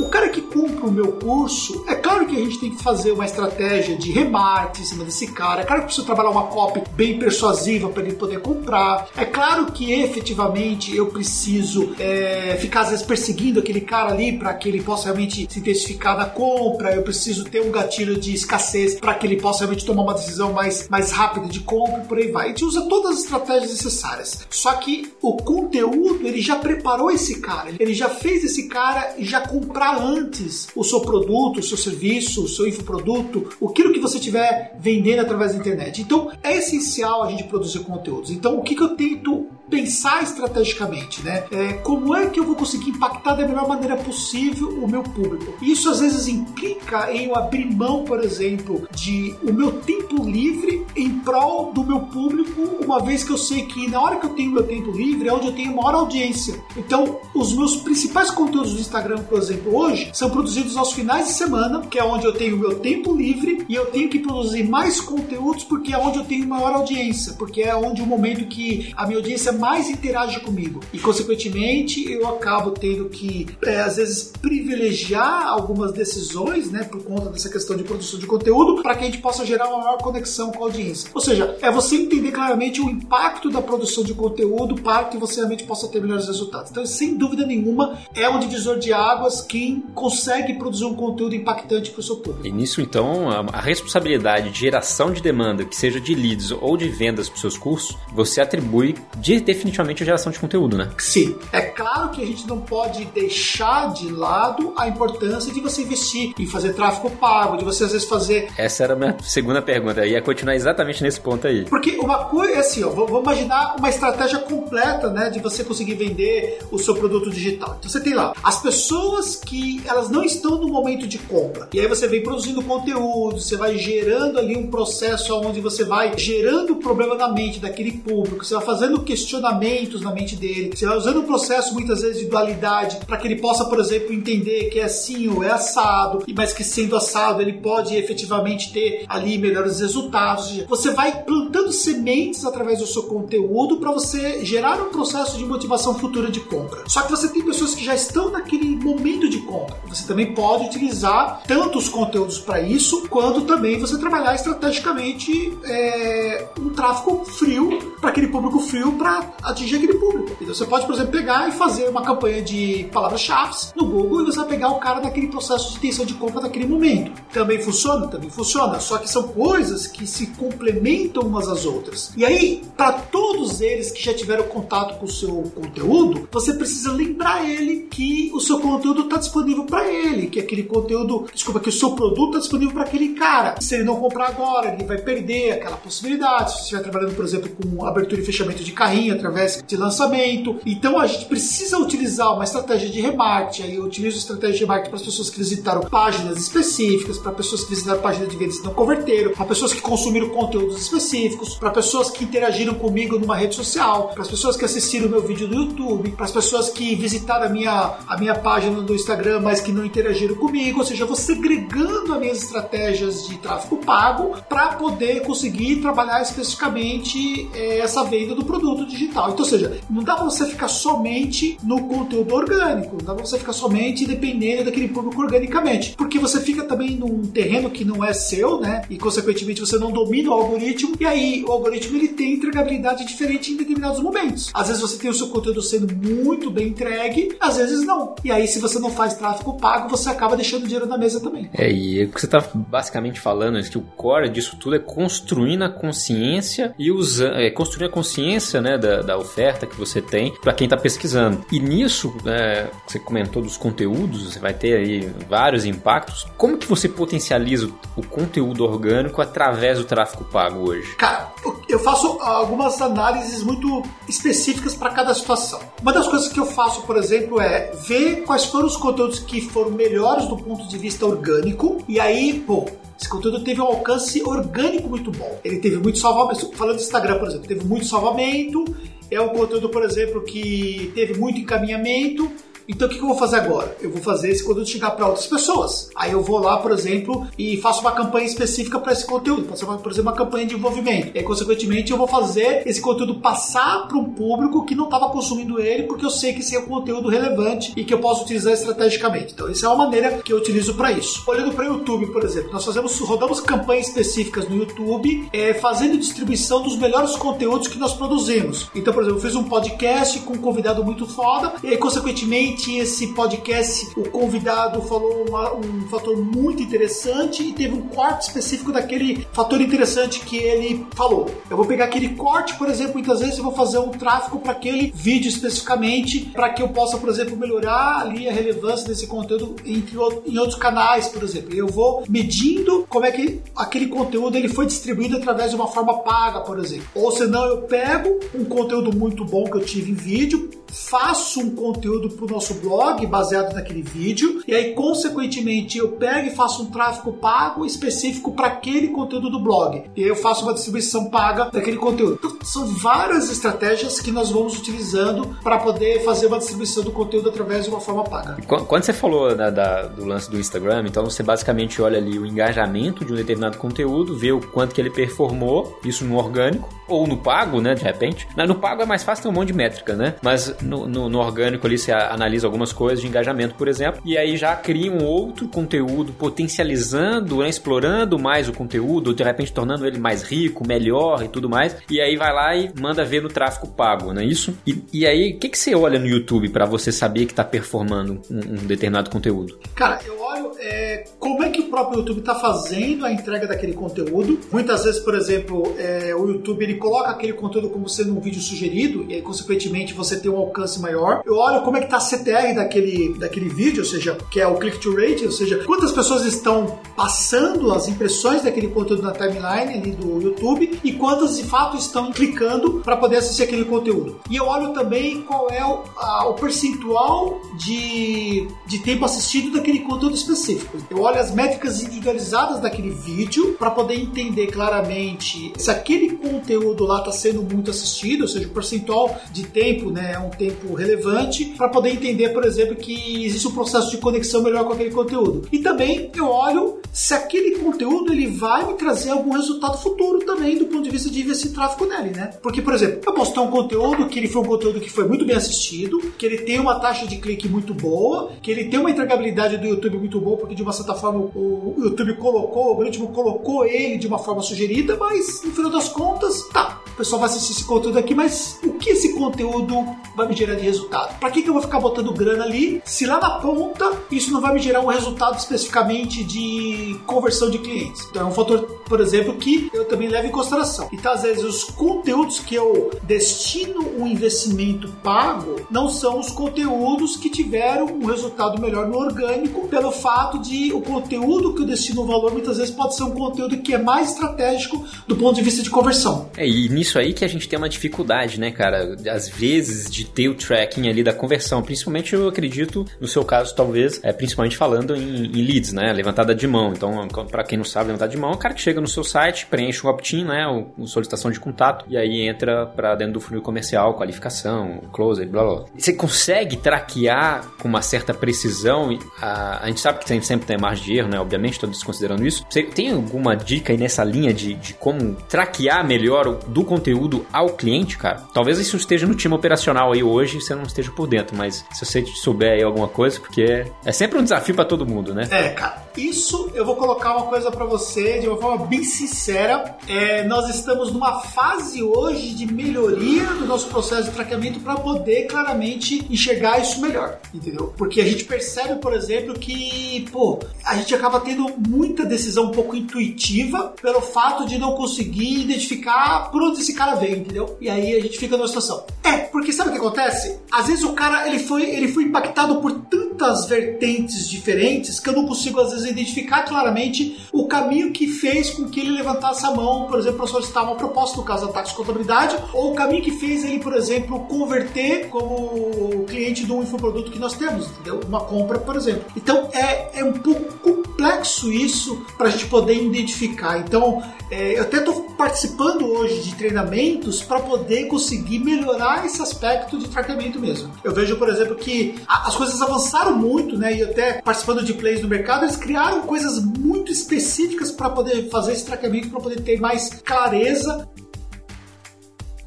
O cara que compra o meu curso, é claro que a gente tem que fazer uma estratégia de remarketing em cima desse cara. É claro que precisa trabalhar uma copy bem persuasiva para ele poder comprar. É claro que efetivamente eu preciso é, ficar às vezes perseguindo aquele cara ali para que ele possa realmente se intensificar na compra. Eu preciso ter um gatilho de escassez para que ele possa realmente tomar uma decisão mais, mais rápida de compra e por aí vai. A gente usa todas as estratégias necessárias. Só que o conteúdo ele já preparou esse cara, ele já fez esse cara já comprar comprar antes o seu produto, o seu serviço, o seu infoproduto, aquilo que você estiver vendendo através da internet. Então, é essencial a gente produzir conteúdos. Então, o que, que eu tento pensar estrategicamente, né? É, como é que eu vou conseguir impactar da melhor maneira possível o meu público? Isso às vezes implica em eu abrir mão, por exemplo, de o meu tempo livre em prol do meu público, uma vez que eu sei que na hora que eu tenho meu tempo livre é onde eu tenho maior audiência. Então, os meus principais conteúdos do Instagram, por exemplo, hoje, são produzidos aos finais de semana, que é onde eu tenho meu tempo livre e eu tenho que produzir mais conteúdos porque é onde eu tenho maior audiência, porque é onde o momento que a minha audiência mais interage comigo. E, consequentemente, eu acabo tendo que, é, às vezes, privilegiar algumas decisões, né, por conta dessa questão de produção de conteúdo, para que a gente possa gerar uma maior conexão com a audiência. Ou seja, é você entender claramente o impacto da produção de conteúdo para que você realmente possa ter melhores resultados. Então, sem dúvida nenhuma, é um divisor de águas quem consegue produzir um conteúdo impactante para o seu público.
E nisso, então, a responsabilidade de geração de demanda, que seja de leads ou de vendas para os seus cursos, você atribui de, definitivamente a geração de conteúdo, né?
Sim. É claro que a gente não pode deixar de lado a importância de você investir em fazer tráfego pago, de você às vezes fazer.
Essa era a minha segunda pergunta. Eu ia continuar exatamente nesse ponto aí.
Porque uma coisa é assim, ó, vamos imaginar uma estratégia completa, né, de você conseguir vender o seu produto digital. Então você tem lá as pessoas que elas não estão no momento de compra. E aí você vem produzindo conteúdo, você vai gerando ali um processo onde você vai gerando problema na mente daquele público, você vai fazendo questionamentos na mente dele, você usando um processo muitas vezes de dualidade para que ele possa, por exemplo, entender que é assim ou é assado, mas que sendo assado ele pode efetivamente ter ali melhores resultados. Você vai plantando sementes através do seu conteúdo para você gerar um processo de motivação futura de compra. Só que você tem pessoas que já estão naquele momento de compra. Você também pode utilizar tanto os conteúdos para isso, quanto também você trabalhar estrategicamente é, um tráfego frio para aquele público frio para atingir aquele público. Então você pode, por exemplo, pegar e fazer uma campanha de palavras-chave no Google e você vai pegar o cara naquele processo de intenção de compra daquele momento. Também funciona? Também funciona. Só que são coisas que se complementam umas às outras. E aí, para todos eles que já tiveram contato com o seu conteúdo, você precisa lembrar ele que o seu conteúdo está disponível para ele, que aquele conteúdo, desculpa, que o seu produto está disponível para aquele cara. Se ele não comprar agora, ele vai perder aquela possibilidade. Se você estiver trabalhando, por exemplo, com abertura e fechamento de carrinho através de lançamento. Então a gente precisa utilizar uma estratégia de remarketing. Aí eu utilizo estratégia de remarketing para as pessoas que visitaram páginas específicas, para pessoas que visitaram páginas de vendas e não converteram, para pessoas que consumiram conteúdos específicos, para pessoas que interagiram comigo numa rede social, para as pessoas que assistiram meu vídeo no YouTube, para as pessoas que visitaram a minha, a minha página do Instagram, mas que não interagiram comigo. Ou seja, eu vou segregando as minhas estratégias de tráfego pago para poder conseguir trabalhar especificamente é, essa venda do produto digital. Então, ou seja, não dá para você ficar somente no conteúdo orgânico, não dá para você ficar somente dependendo daquele público organicamente, porque você fica também num terreno que não é seu, né? E consequentemente você não domina o algoritmo, e aí o algoritmo ele tem entregabilidade diferente em determinados momentos. Às vezes você tem o seu conteúdo sendo muito bem entregue, às vezes não. E aí, se você não faz tráfego pago, você acaba deixando dinheiro na mesa também.
É, e o que você está basicamente falando é que o core disso tudo é construir na consciência e usar, é, construir a consciência né, da, da oferta que você tem para quem está pesquisando. E nisso, é, você comentou dos conteúdos, você vai ter aí vários impactos. Como que você potencializa o conteúdo orgânico através do tráfego pago hoje?
Cara, eu faço algumas análises muito específicas para cada situação. Uma das coisas que eu faço, por exemplo, é ver quais foram os conteúdos que foram melhores do ponto de vista orgânico e aí, pô, esse conteúdo teve um alcance orgânico muito bom. Ele teve muito salvamento. Falando do Instagram, por exemplo, teve muito salvamento. É um conteúdo, por exemplo, que teve muito encaminhamento então o que eu vou fazer agora? Eu vou fazer esse conteúdo chegar para outras pessoas. Aí eu vou lá, por exemplo, e faço uma campanha específica para esse conteúdo. Faço, por exemplo, uma campanha de envolvimento. E consequentemente, eu vou fazer esse conteúdo passar para um público que não estava consumindo ele, porque eu sei que esse é um conteúdo relevante e que eu posso utilizar estrategicamente. Então, essa é uma maneira que eu utilizo para isso. Olhando para o YouTube, por exemplo, nós fazemos, rodamos campanhas específicas no YouTube, é, fazendo distribuição dos melhores conteúdos que nós produzimos. Então, por exemplo, eu fiz um podcast com um convidado muito foda, e aí, consequentemente, esse podcast, o convidado falou uma, um fator muito interessante e teve um corte específico daquele fator interessante que ele falou. Eu vou pegar aquele corte, por exemplo, muitas vezes eu vou fazer um tráfego para aquele vídeo especificamente, para que eu possa, por exemplo, melhorar ali a relevância desse conteúdo entre, em outros canais, por exemplo. Eu vou medindo como é que aquele conteúdo ele foi distribuído através de uma forma paga, por exemplo. Ou senão eu pego um conteúdo muito bom que eu tive em vídeo, faço um conteúdo para o nosso blog baseado naquele vídeo e aí consequentemente eu pego e faço um tráfego pago específico para aquele conteúdo do blog e eu faço uma distribuição paga daquele conteúdo. Então, são várias estratégias que nós vamos utilizando para poder fazer uma distribuição do conteúdo através de uma forma paga.
Quando você falou da, da, do lance do Instagram, então você basicamente olha ali o engajamento de um determinado conteúdo, vê o quanto que ele performou, isso no orgânico ou no pago, né, de repente. No pago é mais fácil ter um monte de métrica, né? Mas no, no, no, orgânico ali você analisa algumas coisas de engajamento, por exemplo, e aí já cria um outro conteúdo potencializando, né, explorando mais o conteúdo, de repente tornando ele mais rico, melhor e tudo mais, e aí vai lá e manda ver no tráfego pago, não é isso? E, e aí, o que, que você olha no YouTube para você saber que está performando um, um, determinado conteúdo?
Cara, eu olho é, como é que o próprio YouTube está fazendo a entrega daquele conteúdo. Muitas vezes, por exemplo, é, o YouTube ele coloca aquele conteúdo como sendo um vídeo sugerido, e aí, consequentemente, você tem um alcance maior. Eu olho como é que está CTR daquele, daquele vídeo, ou seja, que é o click-to rate, ou seja, quantas pessoas estão passando as impressões daquele conteúdo na timeline ali do YouTube e quantas de fato estão clicando para poder assistir aquele conteúdo. E eu olho também qual é o, a, o percentual de, de tempo assistido daquele conteúdo específico. Eu olho as métricas individualizadas daquele vídeo para poder entender claramente se aquele conteúdo lá está sendo muito assistido, ou seja, o percentual de tempo né, é um tempo relevante para poder entender, por exemplo, que existe um processo de conexão melhor com aquele conteúdo. E também eu olho se aquele conteúdo ele vai me trazer algum resultado futuro também do ponto de vista de investir tráfego nele, né? Porque, por exemplo, eu postar um conteúdo que ele foi um conteúdo que foi muito bem assistido, que ele tem uma taxa de clique muito boa, que ele tem uma entregabilidade do YouTube muito boa, porque de uma certa forma o YouTube colocou, o algoritmo colocou ele de uma forma sugerida, mas no final das contas, tá, o pessoal vai assistir esse conteúdo aqui, mas o que esse conteúdo vai me gerar de resultado? Para que, que eu vou ficar botando grana ali se lá na ponta isso não vai me gerar um resultado especificamente de conversão de clientes? Então é um fator, por exemplo, que eu também levo em consideração. Então, às vezes, os conteúdos que eu destino um investimento pago não são os conteúdos que tiveram um resultado melhor no orgânico, pelo fato de o conteúdo que eu destino o valor muitas vezes pode ser um conteúdo que é mais estratégico do ponto de vista de conversão.
É, e nisso aí que a gente tem uma dificuldade, né, cara? Às vezes de ter o tracking ali da conversão, principalmente eu acredito, no seu caso, talvez, é, principalmente falando em, em leads, né? Levantada de mão. Então, para quem não sabe, levantada de mão é o cara que chega no seu site, preenche um opt-in, né? O, solicitação de contato, e aí entra para dentro do funil comercial, qualificação, closer, blá blá. Você consegue traquear com uma certa precisão? A, a gente sabe que sempre tem margem de erro, né? Obviamente, estou desconsiderando isso. Você tem alguma dica aí nessa linha de, de como traquear melhor do conteúdo ao cliente, cara? Talvez isso esteja no time operacional aí hoje, você não esteja por dentro, mas se você souber aí alguma coisa, porque é sempre um desafio para todo mundo, né?
É, cara. Isso eu vou colocar uma coisa para você de uma forma bem sincera. É, nós estamos numa fase hoje de melhoria do nosso processo de traqueamento para poder claramente enxergar isso melhor, entendeu? Porque a gente percebe, por exemplo, que pô, a gente acaba tendo muita decisão um pouco intuitiva pelo fato de não conseguir identificar por onde esse cara veio, entendeu? E aí a gente fica numa situação. É, porque sabe o que acontece? Às vezes o cara ele foi, ele foi impactado por tantas vertentes diferentes que eu não consigo às vezes identificar claramente o caminho que fez com que ele levantasse a mão, por exemplo, para solicitar uma proposta no caso da taxa de contabilidade, ou o caminho que fez ele, por exemplo, converter como cliente de um infoproduto que nós temos, entendeu? Uma compra, por exemplo. Então é, é um pouco complexo isso para a gente poder identificar. Então é, eu até estou participando hoje de treinamentos para poder conseguir melhorar esse aspecto de tratamento mesmo. Eu vejo, por exemplo, que as coisas avançaram muito, né? E até participando de plays no mercado, eles criaram coisas muito específicas para poder fazer esse tratamento, para poder ter mais clareza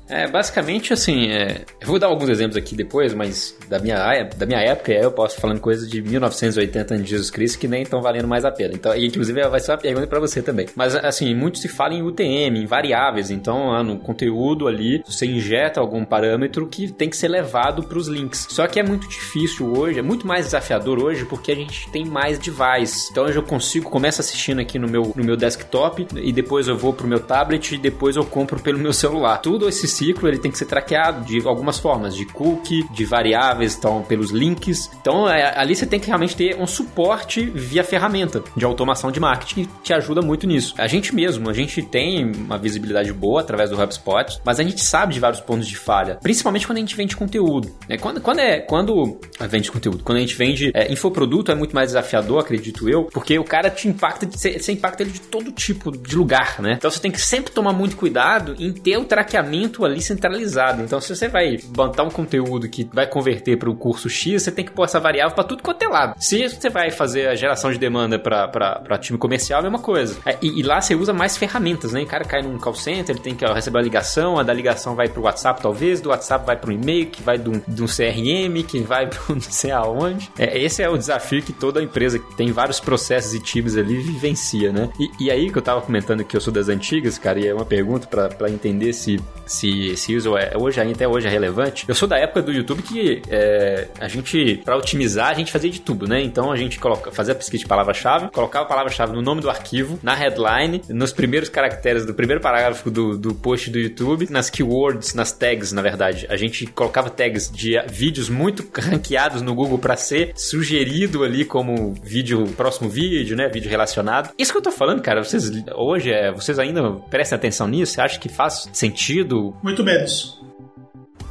É, basicamente, assim, é, eu vou dar alguns exemplos aqui depois, mas da minha, da minha época, eu posso falando coisas de 1980 de Jesus Cristo que nem estão valendo mais a pena. Então, e, inclusive, vai ser uma pergunta para você também. Mas, assim, muito se fala em UTM, em variáveis. Então, no conteúdo ali, você injeta algum parâmetro que tem que ser levado para os links. Só que é muito difícil hoje, é muito mais desafiador hoje, porque a gente tem mais device. Então, hoje eu consigo, começo assistindo aqui no meu, no meu desktop e depois eu vou pro meu tablet e depois eu compro pelo meu celular. Tudo esse ciclo ele tem que ser traqueado de algumas formas, de cookie, de variáveis, então pelos links. Então é, ali você tem que realmente ter um suporte via ferramenta de automação de marketing que te ajuda muito nisso. A gente mesmo, a gente tem uma visibilidade boa através do HubSpot, mas a gente sabe de vários pontos de falha, principalmente quando a gente vende conteúdo. É, quando, quando é quando vende conteúdo, quando a gente vende é, infoproduto é muito mais desafiador, acredito eu, porque o cara te impacta, você impacta ele de todo tipo de lugar, né? Então você tem que sempre tomar muito cuidado em ter o traqueamento ali centralizado. Então, se você vai botar um conteúdo que vai converter para o curso X, você tem que pôr essa variável para tudo quanto é lado. Se você vai fazer a geração de demanda para time comercial, é a mesma coisa. É, e, e, lá você usa mais ferramentas, né? O cara cai num call center, ele tem que receber uma ligação, a da ligação vai para o WhatsApp, talvez, do WhatsApp vai para um e-mail, que vai de um, de um CRM, que vai para não sei aonde. É, esse é o desafio que toda empresa que tem vários processos e times ali vivencia, né? E, e aí que eu tava comentando que eu sou das antigas, cara, e é uma pergunta para entender se, se esse uso é, hoje, até hoje é relevante. Eu sou da época do YouTube que é, a gente, para otimizar, a gente fazia de tudo, né? Então a gente coloca, fazia a pesquisa de palavra-chave, colocava a palavra-chave no nome do arquivo, na headline, nos primeiros caracteres do primeiro parágrafo do, do post do YouTube, nas keywords, nas tags, na verdade. A gente colocava tags de vídeos muito ranqueados no Google para ser sugerido ali como vídeo, próximo vídeo, né? Vídeo relacionado. Isso que eu tô falando, cara, vocês hoje, é, vocês ainda prestem atenção nisso? Você acha que faz sentido?
Muito menos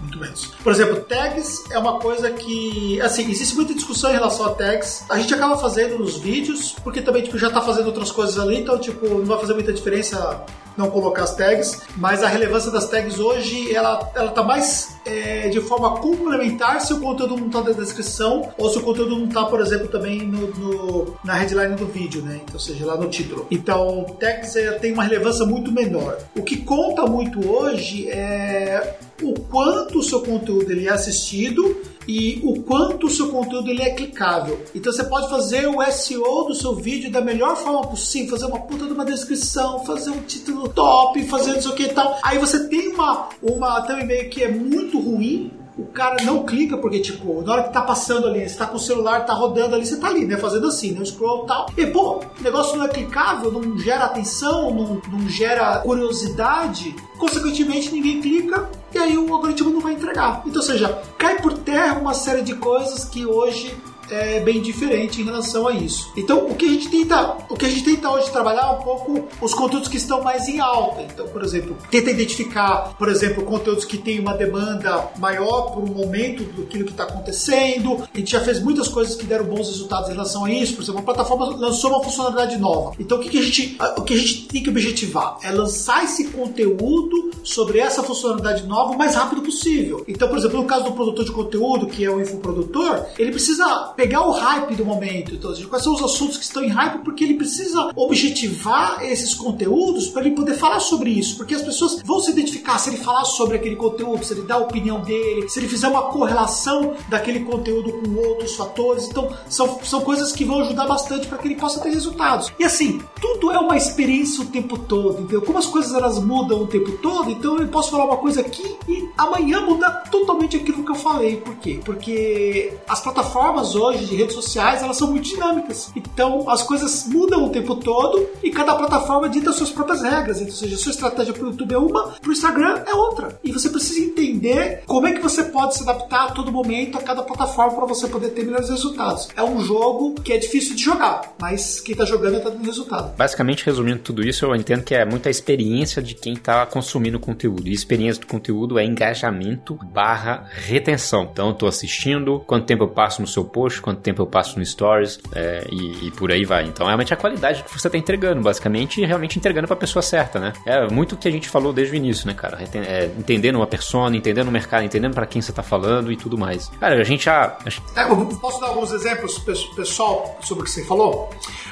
muito menos. Por exemplo, tags é uma coisa que, assim, existe muita discussão em relação a tags. A gente acaba fazendo nos vídeos, porque também tipo, já está fazendo outras coisas ali, então tipo, não vai fazer muita diferença não colocar as tags, mas a relevância das tags hoje ela, ela tá mais é, de forma complementar se o conteúdo não está na descrição ou se o conteúdo não está, por exemplo, também no, no, na headline do vídeo, né? Então, seja lá no título. Então, tags é, tem uma relevância muito menor. O que conta muito hoje é o quanto o seu conteúdo ele é assistido e o quanto o seu conteúdo ele é clicável. Então você pode fazer o SEO do seu vídeo da melhor forma possível, fazer uma puta de uma descrição, fazer um título top, fazer não sei o que e tal. Aí você tem uma, uma também meio que é muito ruim, o cara não clica, porque, tipo, na hora que tá passando ali, você tá com o celular, tá rodando ali, você tá ali, né? Fazendo assim, né? Scroll e tal. E, pô, o negócio não é clicável, não gera atenção, não, não gera curiosidade. Consequentemente, ninguém clica e aí o algoritmo não vai entregar. Então, ou seja, cai por terra uma série de coisas que hoje é bem diferente em relação a isso. Então, o que a gente tenta, o que a gente tenta hoje trabalhar é um pouco os conteúdos que estão mais em alta. Então, por exemplo, tenta identificar, por exemplo, conteúdos que têm uma demanda maior por um momento do que está acontecendo. A gente já fez muitas coisas que deram bons resultados em relação a isso. Por exemplo, a plataforma lançou uma funcionalidade nova. Então, o que, a gente, o que a gente tem que objetivar é lançar esse conteúdo sobre essa funcionalidade nova o mais rápido possível. Então, por exemplo, no caso do produtor de conteúdo, que é o infoprodutor, ele precisa pegar o hype do momento. Então, quais são os assuntos que estão em hype, porque ele precisa objetivar esses conteúdos para ele poder falar sobre isso. Porque as pessoas vão se identificar se ele falar sobre aquele conteúdo, se ele dar a opinião dele, se ele fizer uma correlação daquele conteúdo com outros fatores. Então, são, são coisas que vão ajudar bastante para que ele possa ter resultados. E assim, tudo é uma experiência o tempo todo. Então, como as coisas elas mudam o tempo todo, então eu posso falar uma coisa aqui e amanhã mudar totalmente aquilo que eu falei. Por quê? Porque as plataformas hoje hoje de redes sociais, elas são muito dinâmicas. Então as coisas mudam o tempo todo e cada plataforma dita suas próprias regras. Então, ou seja, a sua estratégia para o YouTube é uma, para o Instagram é outra. E você precisa entender como é que você pode se adaptar a todo momento a cada plataforma para você poder ter melhores resultados. É um jogo que é difícil de jogar, mas quem está jogando está dando resultado.
Basicamente, resumindo tudo isso, eu entendo que é muita experiência de quem está consumindo conteúdo. E experiência do conteúdo é engajamento barra retenção. Então, estou assistindo, quanto tempo eu passo no seu post, post, quanto tempo eu passo no Stories é, e, e, por aí vai. Então, realmente a qualidade que você está entregando, basicamente, realmente entregando para a pessoa certa, né? É muito o que a gente falou desde o início, né, cara? É, entendendo uma persona, entendendo o mercado, entendendo para quem você está falando e tudo mais. Cara, a gente já.
É, posso dar alguns exemplos, pessoal, sobre o que você falou?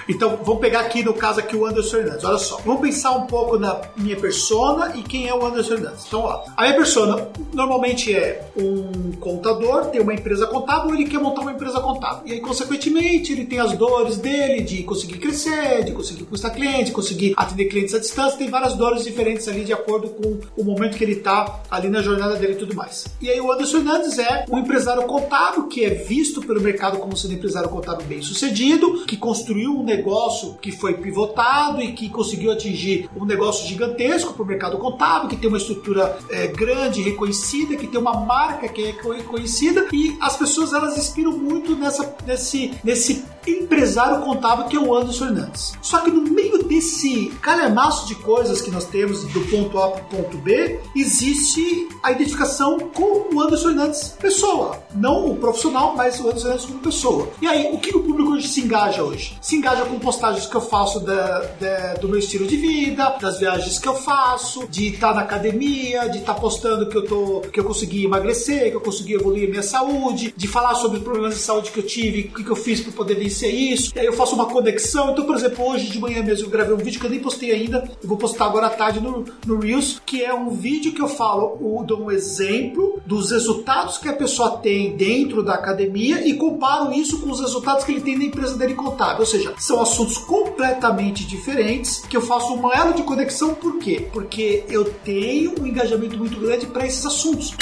Então, vamos pegar aqui no caso aqui o Anderson Hernandes. Olha só, vamos pensar um pouco na minha persona e quem é o Anderson Hernandes. Então, ó, a minha persona normalmente é um contador, tem uma empresa contábil, ele quer montar uma empresa contábil. E aí, consequentemente, ele tem as dores dele de conseguir crescer, de conseguir conquistar clientes, de conseguir atender clientes à distância, tem várias dores diferentes ali de acordo com o momento que ele está ali na jornada dele e tudo mais. E aí, o Anderson Hernandes é um empresário contábil que é visto pelo mercado como sendo um empresário contábil bem sucedido, que construiu um negócio que foi pivotado e que conseguiu atingir um negócio gigantesco para o mercado contábil, que tem uma estrutura é, grande, reconhecida, que tem uma marca que é reconhecida e as pessoas elas inspiram muito nessa, nesse, nesse empresário contábil que é o Anderson Fernandes. Só que no meio desse calhamaço de coisas que nós temos do ponto A para o ponto B, existe a identificação com o Anderson Fernandes pessoa. Não o profissional, mas o Anderson Fernandes como pessoa. E aí, o que o público hoje se engaja hoje? Se engaja com postagens que eu faço da, da, do meu estilo de vida, das viagens que eu faço, de estar na academia, de estar postando que eu, tô, que eu consegui emagrecer, que eu consegui evoluir minha saúde, de falar sobre os problemas de saúde que eu tive, o que, que eu fiz para poder vencer isso. E aí eu faço uma conexão. Então, por exemplo, hoje de manhã mesmo eu gravei um vídeo que eu nem postei ainda, eu vou postar agora à tarde no, no Reels, que é um vídeo que eu falo, dou um exemplo dos resultados que a pessoa tem dentro da academia e comparo isso com os resultados que ele tem na empresa dele contábil. Ou seja, são assuntos completamente diferentes que eu faço um elo de conexão, por quê? Porque eu tenho um engajamento muito grande para esses assuntos.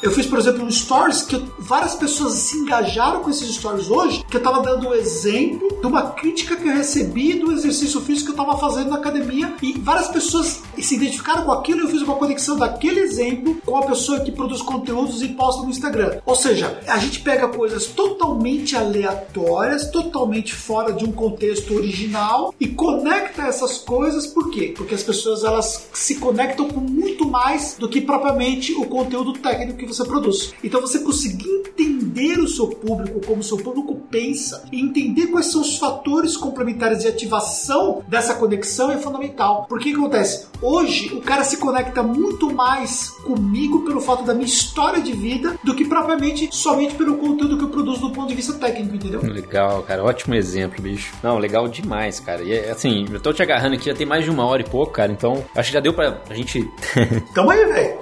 Eu fiz, por exemplo, um stories que várias pessoas se engajaram com esses stories hoje, que eu estava dando um exemplo de uma crítica que eu recebi do exercício físico que eu estava fazendo na academia e várias pessoas se identificaram com aquilo e eu fiz uma conexão daquele exemplo com a pessoa que produz conteúdos e posta no Instagram. Ou seja, a gente pega coisas totalmente aleatórias, totalmente fora de um contexto original e conecta essas coisas por quê? Porque as pessoas elas se conectam com muito mais do que propriamente o conteúdo técnico que você produz. Então você conseguir entender o seu público, como o seu público pensa, e entender quais são os fatores complementares de ativação dessa conexão é fundamental. Porque que acontece? Hoje o cara se conecta muito mais comigo pelo fato da minha história de vida do que propriamente somente pelo conteúdo que eu produzo do ponto de vista técnico, entendeu?
Legal, cara. Ótimo exemplo, bicho. Não, legal demais, cara. E assim, eu tô te agarrando aqui já tem mais de uma hora e pouco, cara. Então acho que já deu pra gente.
Tamo aí, velho.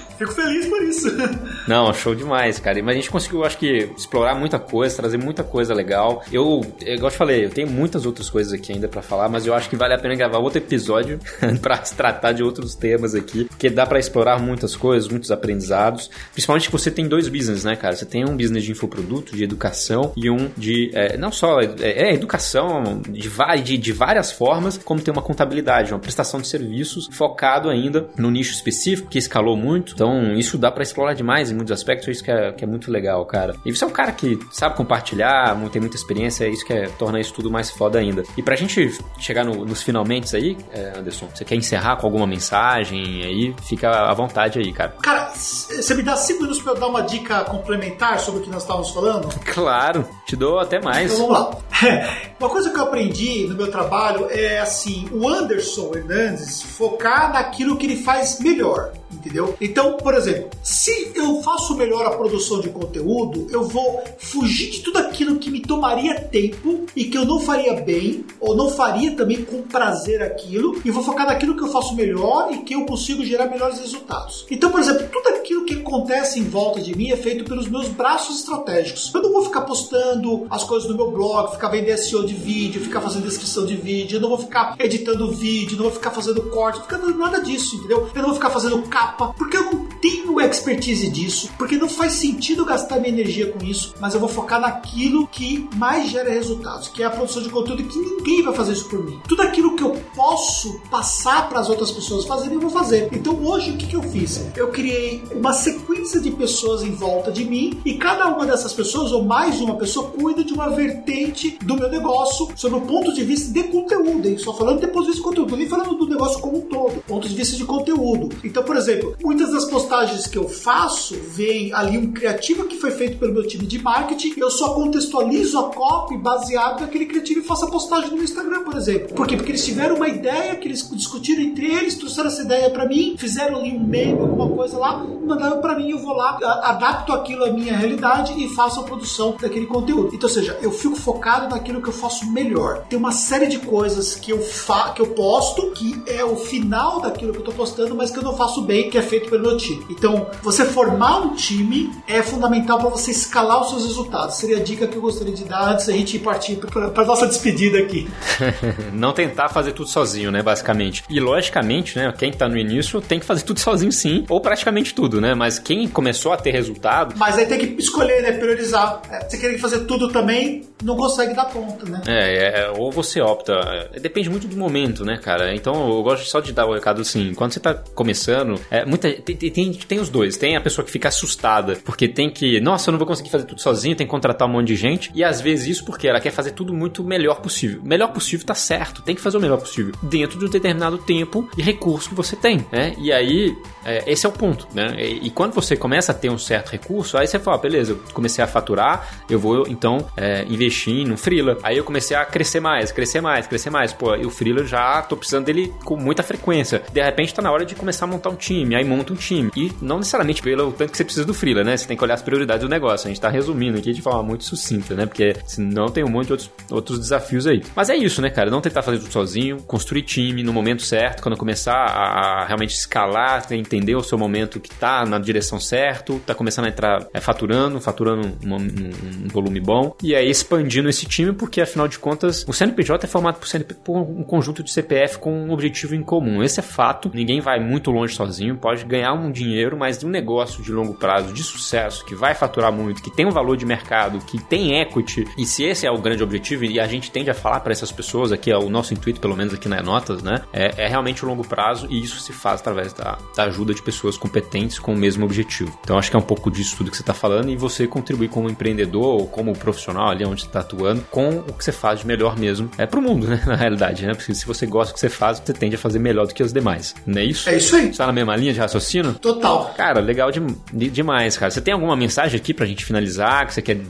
Fico feliz por isso.
Não, show demais, cara. Mas a gente conseguiu, acho que, explorar muita coisa, trazer muita coisa legal. Eu, igual eu te falei, eu tenho muitas outras coisas aqui ainda para falar, mas eu acho que vale a pena gravar outro episódio para tratar de outros temas aqui, porque dá para explorar muitas coisas, muitos aprendizados. Principalmente que você tem dois business, né, cara? Você tem um business de infoproduto, de educação, e um de, é, não só, é, é educação de, de, de várias formas, como tem uma contabilidade, uma prestação de serviços focado ainda no nicho específico, que escalou muito. Então, então, isso dá para explorar demais em muitos aspectos, isso que é, que é muito legal, cara. E você é um cara que sabe compartilhar, tem muita experiência, isso que é, torna isso tudo mais foda ainda. E pra gente chegar no, nos finalmente aí, é, Anderson, você quer encerrar com alguma mensagem aí? Fica à vontade aí, cara.
Cara, você me dá cinco minutos pra eu dar uma dica complementar sobre o que nós estávamos falando?
Claro, te dou até mais.
Então vamos lá. Uma coisa que eu aprendi no meu trabalho é assim, o Anderson Hernandes focar naquilo que ele faz melhor entendeu? Então, por exemplo, se eu faço melhor a produção de conteúdo, eu vou fugir de tudo aquilo que me tomaria tempo e que eu não faria bem, ou não faria também com prazer aquilo, e vou focar naquilo que eu faço melhor e que eu consigo gerar melhores resultados. Então, por exemplo, tudo aquilo que acontece em volta de mim é feito pelos meus braços estratégicos. Eu não vou ficar postando as coisas no meu blog, ficar vendo SEO de vídeo, ficar fazendo descrição de vídeo, eu não vou ficar editando vídeo, não vou ficar fazendo corte, não vou ficar nada disso, entendeu? Eu não vou ficar fazendo capa, porque eu não tenho expertise disso, porque não faz sentido gastar minha energia com isso, mas eu vou focar naquilo que mais gera resultados, que é a produção de conteúdo que ninguém vai fazer isso por mim. Tudo aquilo que eu posso passar para as outras pessoas fazerem, eu vou fazer. Então hoje o que, que eu fiz? Eu criei uma sequência de pessoas em volta de mim e cada uma dessas pessoas, ou mais de uma pessoa, cuida de uma vertente do meu negócio sobre o ponto de vista de conteúdo, hein? Só falando depois desse conteúdo, nem falando do negócio como um todo, ponto de vista de conteúdo. Então, por exemplo, muitas das postagens que eu faço vem ali um criativo que foi feito pelo meu time de marketing, eu só contextualizo a copy baseado naquele criativo e faço a postagem no Instagram, por exemplo. Por quê? Porque eles tiveram uma ideia que eles discutiram entre eles, trouxeram essa ideia para mim, fizeram ali um meme, alguma coisa lá, mandaram para mim, eu vou lá, adapto aquilo à minha realidade e faço a produção daquele conteúdo. Então, ou seja, eu fico focado naquilo que eu faço melhor. Tem uma série de coisas que eu fa que eu posto que é o final daquilo que eu tô postando, mas que eu não faço bem, que é feito pelo meu time. Então, você formar um time é fundamental para você escalar os seus resultados. Seria a dica que eu gostaria de dar antes da gente partir para nossa despedida aqui.
não tentar fazer tudo sozinho, né, basicamente. E logicamente, né, quem tá no início tem que fazer tudo sozinho sim, ou praticamente tudo, né? Mas quem começou a ter resultado.
Mas aí tem que escolher, né? Priorizar. É, você querer fazer tudo também, não consegue dar conta, né?
É, é, ou você opta. É, depende muito do momento, né, cara? Então eu gosto só de dar o recado assim: quando você tá começando, é, muita, tem, tem, tem os dois. Tem a pessoa que fica assustada porque tem que, nossa, eu não vou conseguir fazer tudo sozinho, tem que contratar um monte de gente. E às vezes isso porque ela quer fazer tudo muito melhor possível. Melhor possível tá certo, tem que fazer o melhor possível dentro de um determinado tempo e recurso que você tem, né? E aí, é, esse é o ponto, né? E, e, quando você começa a ter um certo recurso, aí você fala, beleza, eu comecei a faturar, eu vou então é, investir no freela. Aí eu comecei a crescer mais, crescer mais, crescer mais. Pô, e o freela já tô precisando dele com muita frequência. De repente tá na hora de começar a montar um time, aí monta um time. E não necessariamente pelo tanto que você precisa do freela, né? Você tem que olhar as prioridades do negócio. A gente tá resumindo aqui de forma muito sucinta, né? Porque senão tem um monte de outros, outros desafios aí. Mas é isso, né, cara? Não tentar fazer tudo sozinho, construir time no momento certo, quando começar a, a realmente escalar, entender o seu momento que tá na direção certo, tá começando a entrar é, faturando, faturando um, um, um, volume bom, e aí expandindo esse time, porque afinal de contas, o CNPJ é formado por, CNP, por um conjunto de CPF com um objetivo em comum. Esse é fato, ninguém vai muito longe sozinho, pode ganhar um dinheiro, mas de um negócio de longo prazo, de sucesso, que vai faturar muito, que tem um valor de mercado, que tem equity, e se esse é o grande objetivo, e a gente tende a falar para essas pessoas, aqui é o nosso intuito, pelo menos aqui na Notas, né? É, é realmente o longo prazo e isso se faz através da, da ajuda de pessoas competentes com o mesmo objetivo. Então acho que é um pouco disso tudo que você está falando e você contribuir como empreendedor ou como profissional ali onde você está atuando com o que você faz de melhor mesmo é pro mundo, né? Na realidade, né? Porque se você gosta do que você faz, você tende a fazer melhor do que os demais. Não é isso?
É isso aí. Você
tá na mesma linha de raciocínio?
Total.
Cara, legal de, de, demais, cara. Você tem alguma mensagem aqui pra gente finalizar que você quer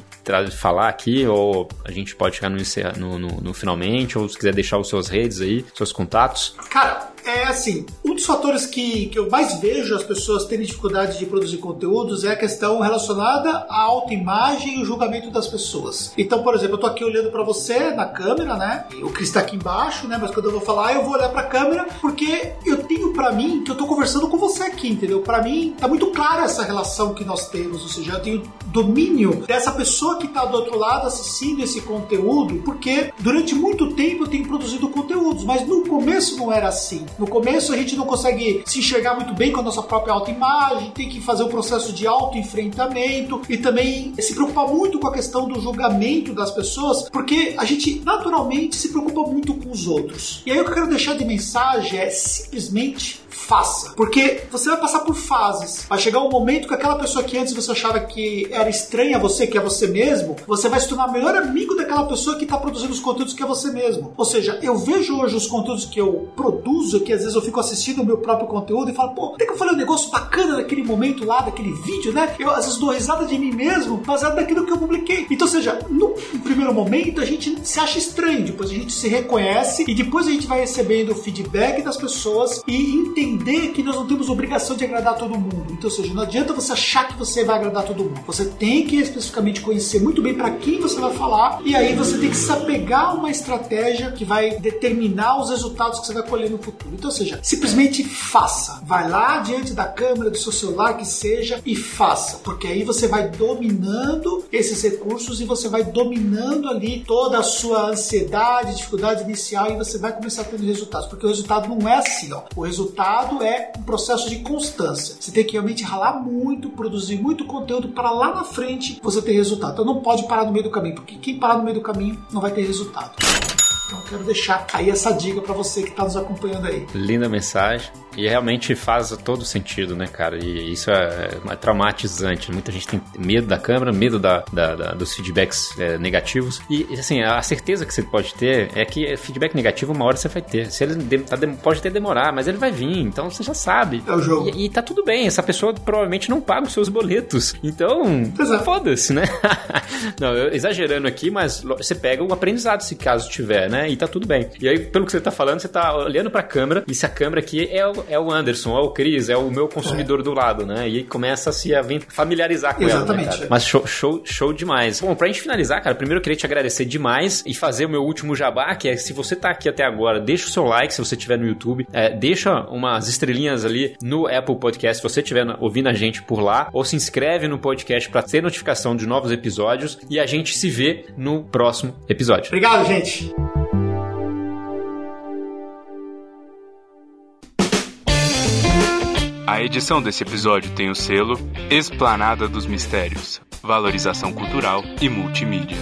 falar aqui? Ou a gente pode chegar no, no, no, no finalmente? Ou se quiser deixar os seus redes aí, seus contatos?
Cara, é assim, um dos fatores que, que eu mais vejo as pessoas terem dificuldade de produzir conteúdos é a questão relacionada à autoimagem e o julgamento das pessoas. Então, por exemplo, eu tô aqui olhando para você na câmera, né? O Cris tá aqui embaixo, né? Mas quando eu vou falar, eu vou olhar para a câmera porque eu tenho para mim que eu tô conversando com você aqui, entendeu? Para mim tá muito clara essa relação que nós temos, ou seja, eu tenho domínio dessa pessoa que tá do outro lado assistindo esse conteúdo, porque durante muito tempo eu tenho produzido conteúdos, mas no começo não era assim. No começo a gente não consegue se enxergar muito bem com a nossa própria autoimagem, tem que fazer o um processo de autoenfrentamento e também se preocupar muito com a questão do julgamento das pessoas, porque a gente naturalmente se preocupa muito com os outros. E aí o que eu quero deixar de mensagem é simplesmente faça. Porque você vai passar por fases. Vai chegar um momento que aquela pessoa que antes você achava que era estranha a você, que é você mesmo, você vai se tornar o melhor amigo daquela pessoa que está produzindo os conteúdos que é você mesmo. Ou seja, eu vejo hoje os conteúdos que eu produzo, que às vezes eu fico assistindo o meu próprio conteúdo e falo, pô, até que eu falei um negócio bacana naquele momento lá, daquele vídeo, né? Eu às vezes dou risada de mim mesmo, baseado naquilo que eu publiquei. Então, ou seja, no primeiro momento a gente se acha estranho, depois a gente se reconhece e depois a gente vai recebendo feedback das pessoas e entende entender que nós não temos obrigação de agradar todo mundo. Então, ou seja, não adianta você achar que você vai agradar todo mundo. Você tem que especificamente conhecer muito bem para quem você vai falar e aí você tem que se apegar a uma estratégia que vai determinar os resultados que você vai colher no futuro. Então, ou seja, simplesmente faça. Vai lá diante da câmera do seu celular que seja e faça, porque aí você vai dominando esses recursos e você vai dominando ali toda a sua ansiedade, dificuldade inicial e você vai começar ter resultados, porque o resultado não é assim, ó. O resultado é um processo de constância. Você tem que realmente ralar muito, produzir muito conteúdo para lá na frente você ter resultado. Então não pode parar no meio do caminho, porque quem parar no meio do caminho não vai ter resultado. Então quero deixar aí essa dica para você que está nos acompanhando aí.
Linda mensagem. E realmente faz todo sentido, né, cara? E isso é, é traumatizante. Muita gente tem medo da câmera, medo da, da, da dos feedbacks é, negativos. E, assim, a certeza que você pode ter é que feedback negativo uma hora você vai ter. Se ele de, tá, pode até demorar, mas ele vai vir. Então você já sabe.
É o jogo.
E, e tá tudo bem. Essa pessoa provavelmente não paga os seus boletos. Então, foda-se, né? não, eu, exagerando aqui, mas você pega o aprendizado se caso tiver, né? E tá tudo bem. E aí, pelo que você tá falando, você tá olhando pra câmera e se a câmera aqui é o, é o Anderson, é o Cris, é o meu consumidor é. do lado, né? E começa a se familiarizar com
Exatamente.
ela, né, Mas show, show, show demais. Bom, pra gente finalizar, cara, primeiro eu queria te agradecer demais e fazer o meu último jabá, que é se você tá aqui até agora, deixa o seu like se você estiver no YouTube, é, deixa umas estrelinhas ali no Apple Podcast se você estiver ouvindo a gente por lá, ou se inscreve no podcast para ter notificação de novos episódios e a gente se vê no próximo episódio.
Obrigado, gente.
A edição desse episódio tem o selo Esplanada dos Mistérios, Valorização Cultural e Multimídia.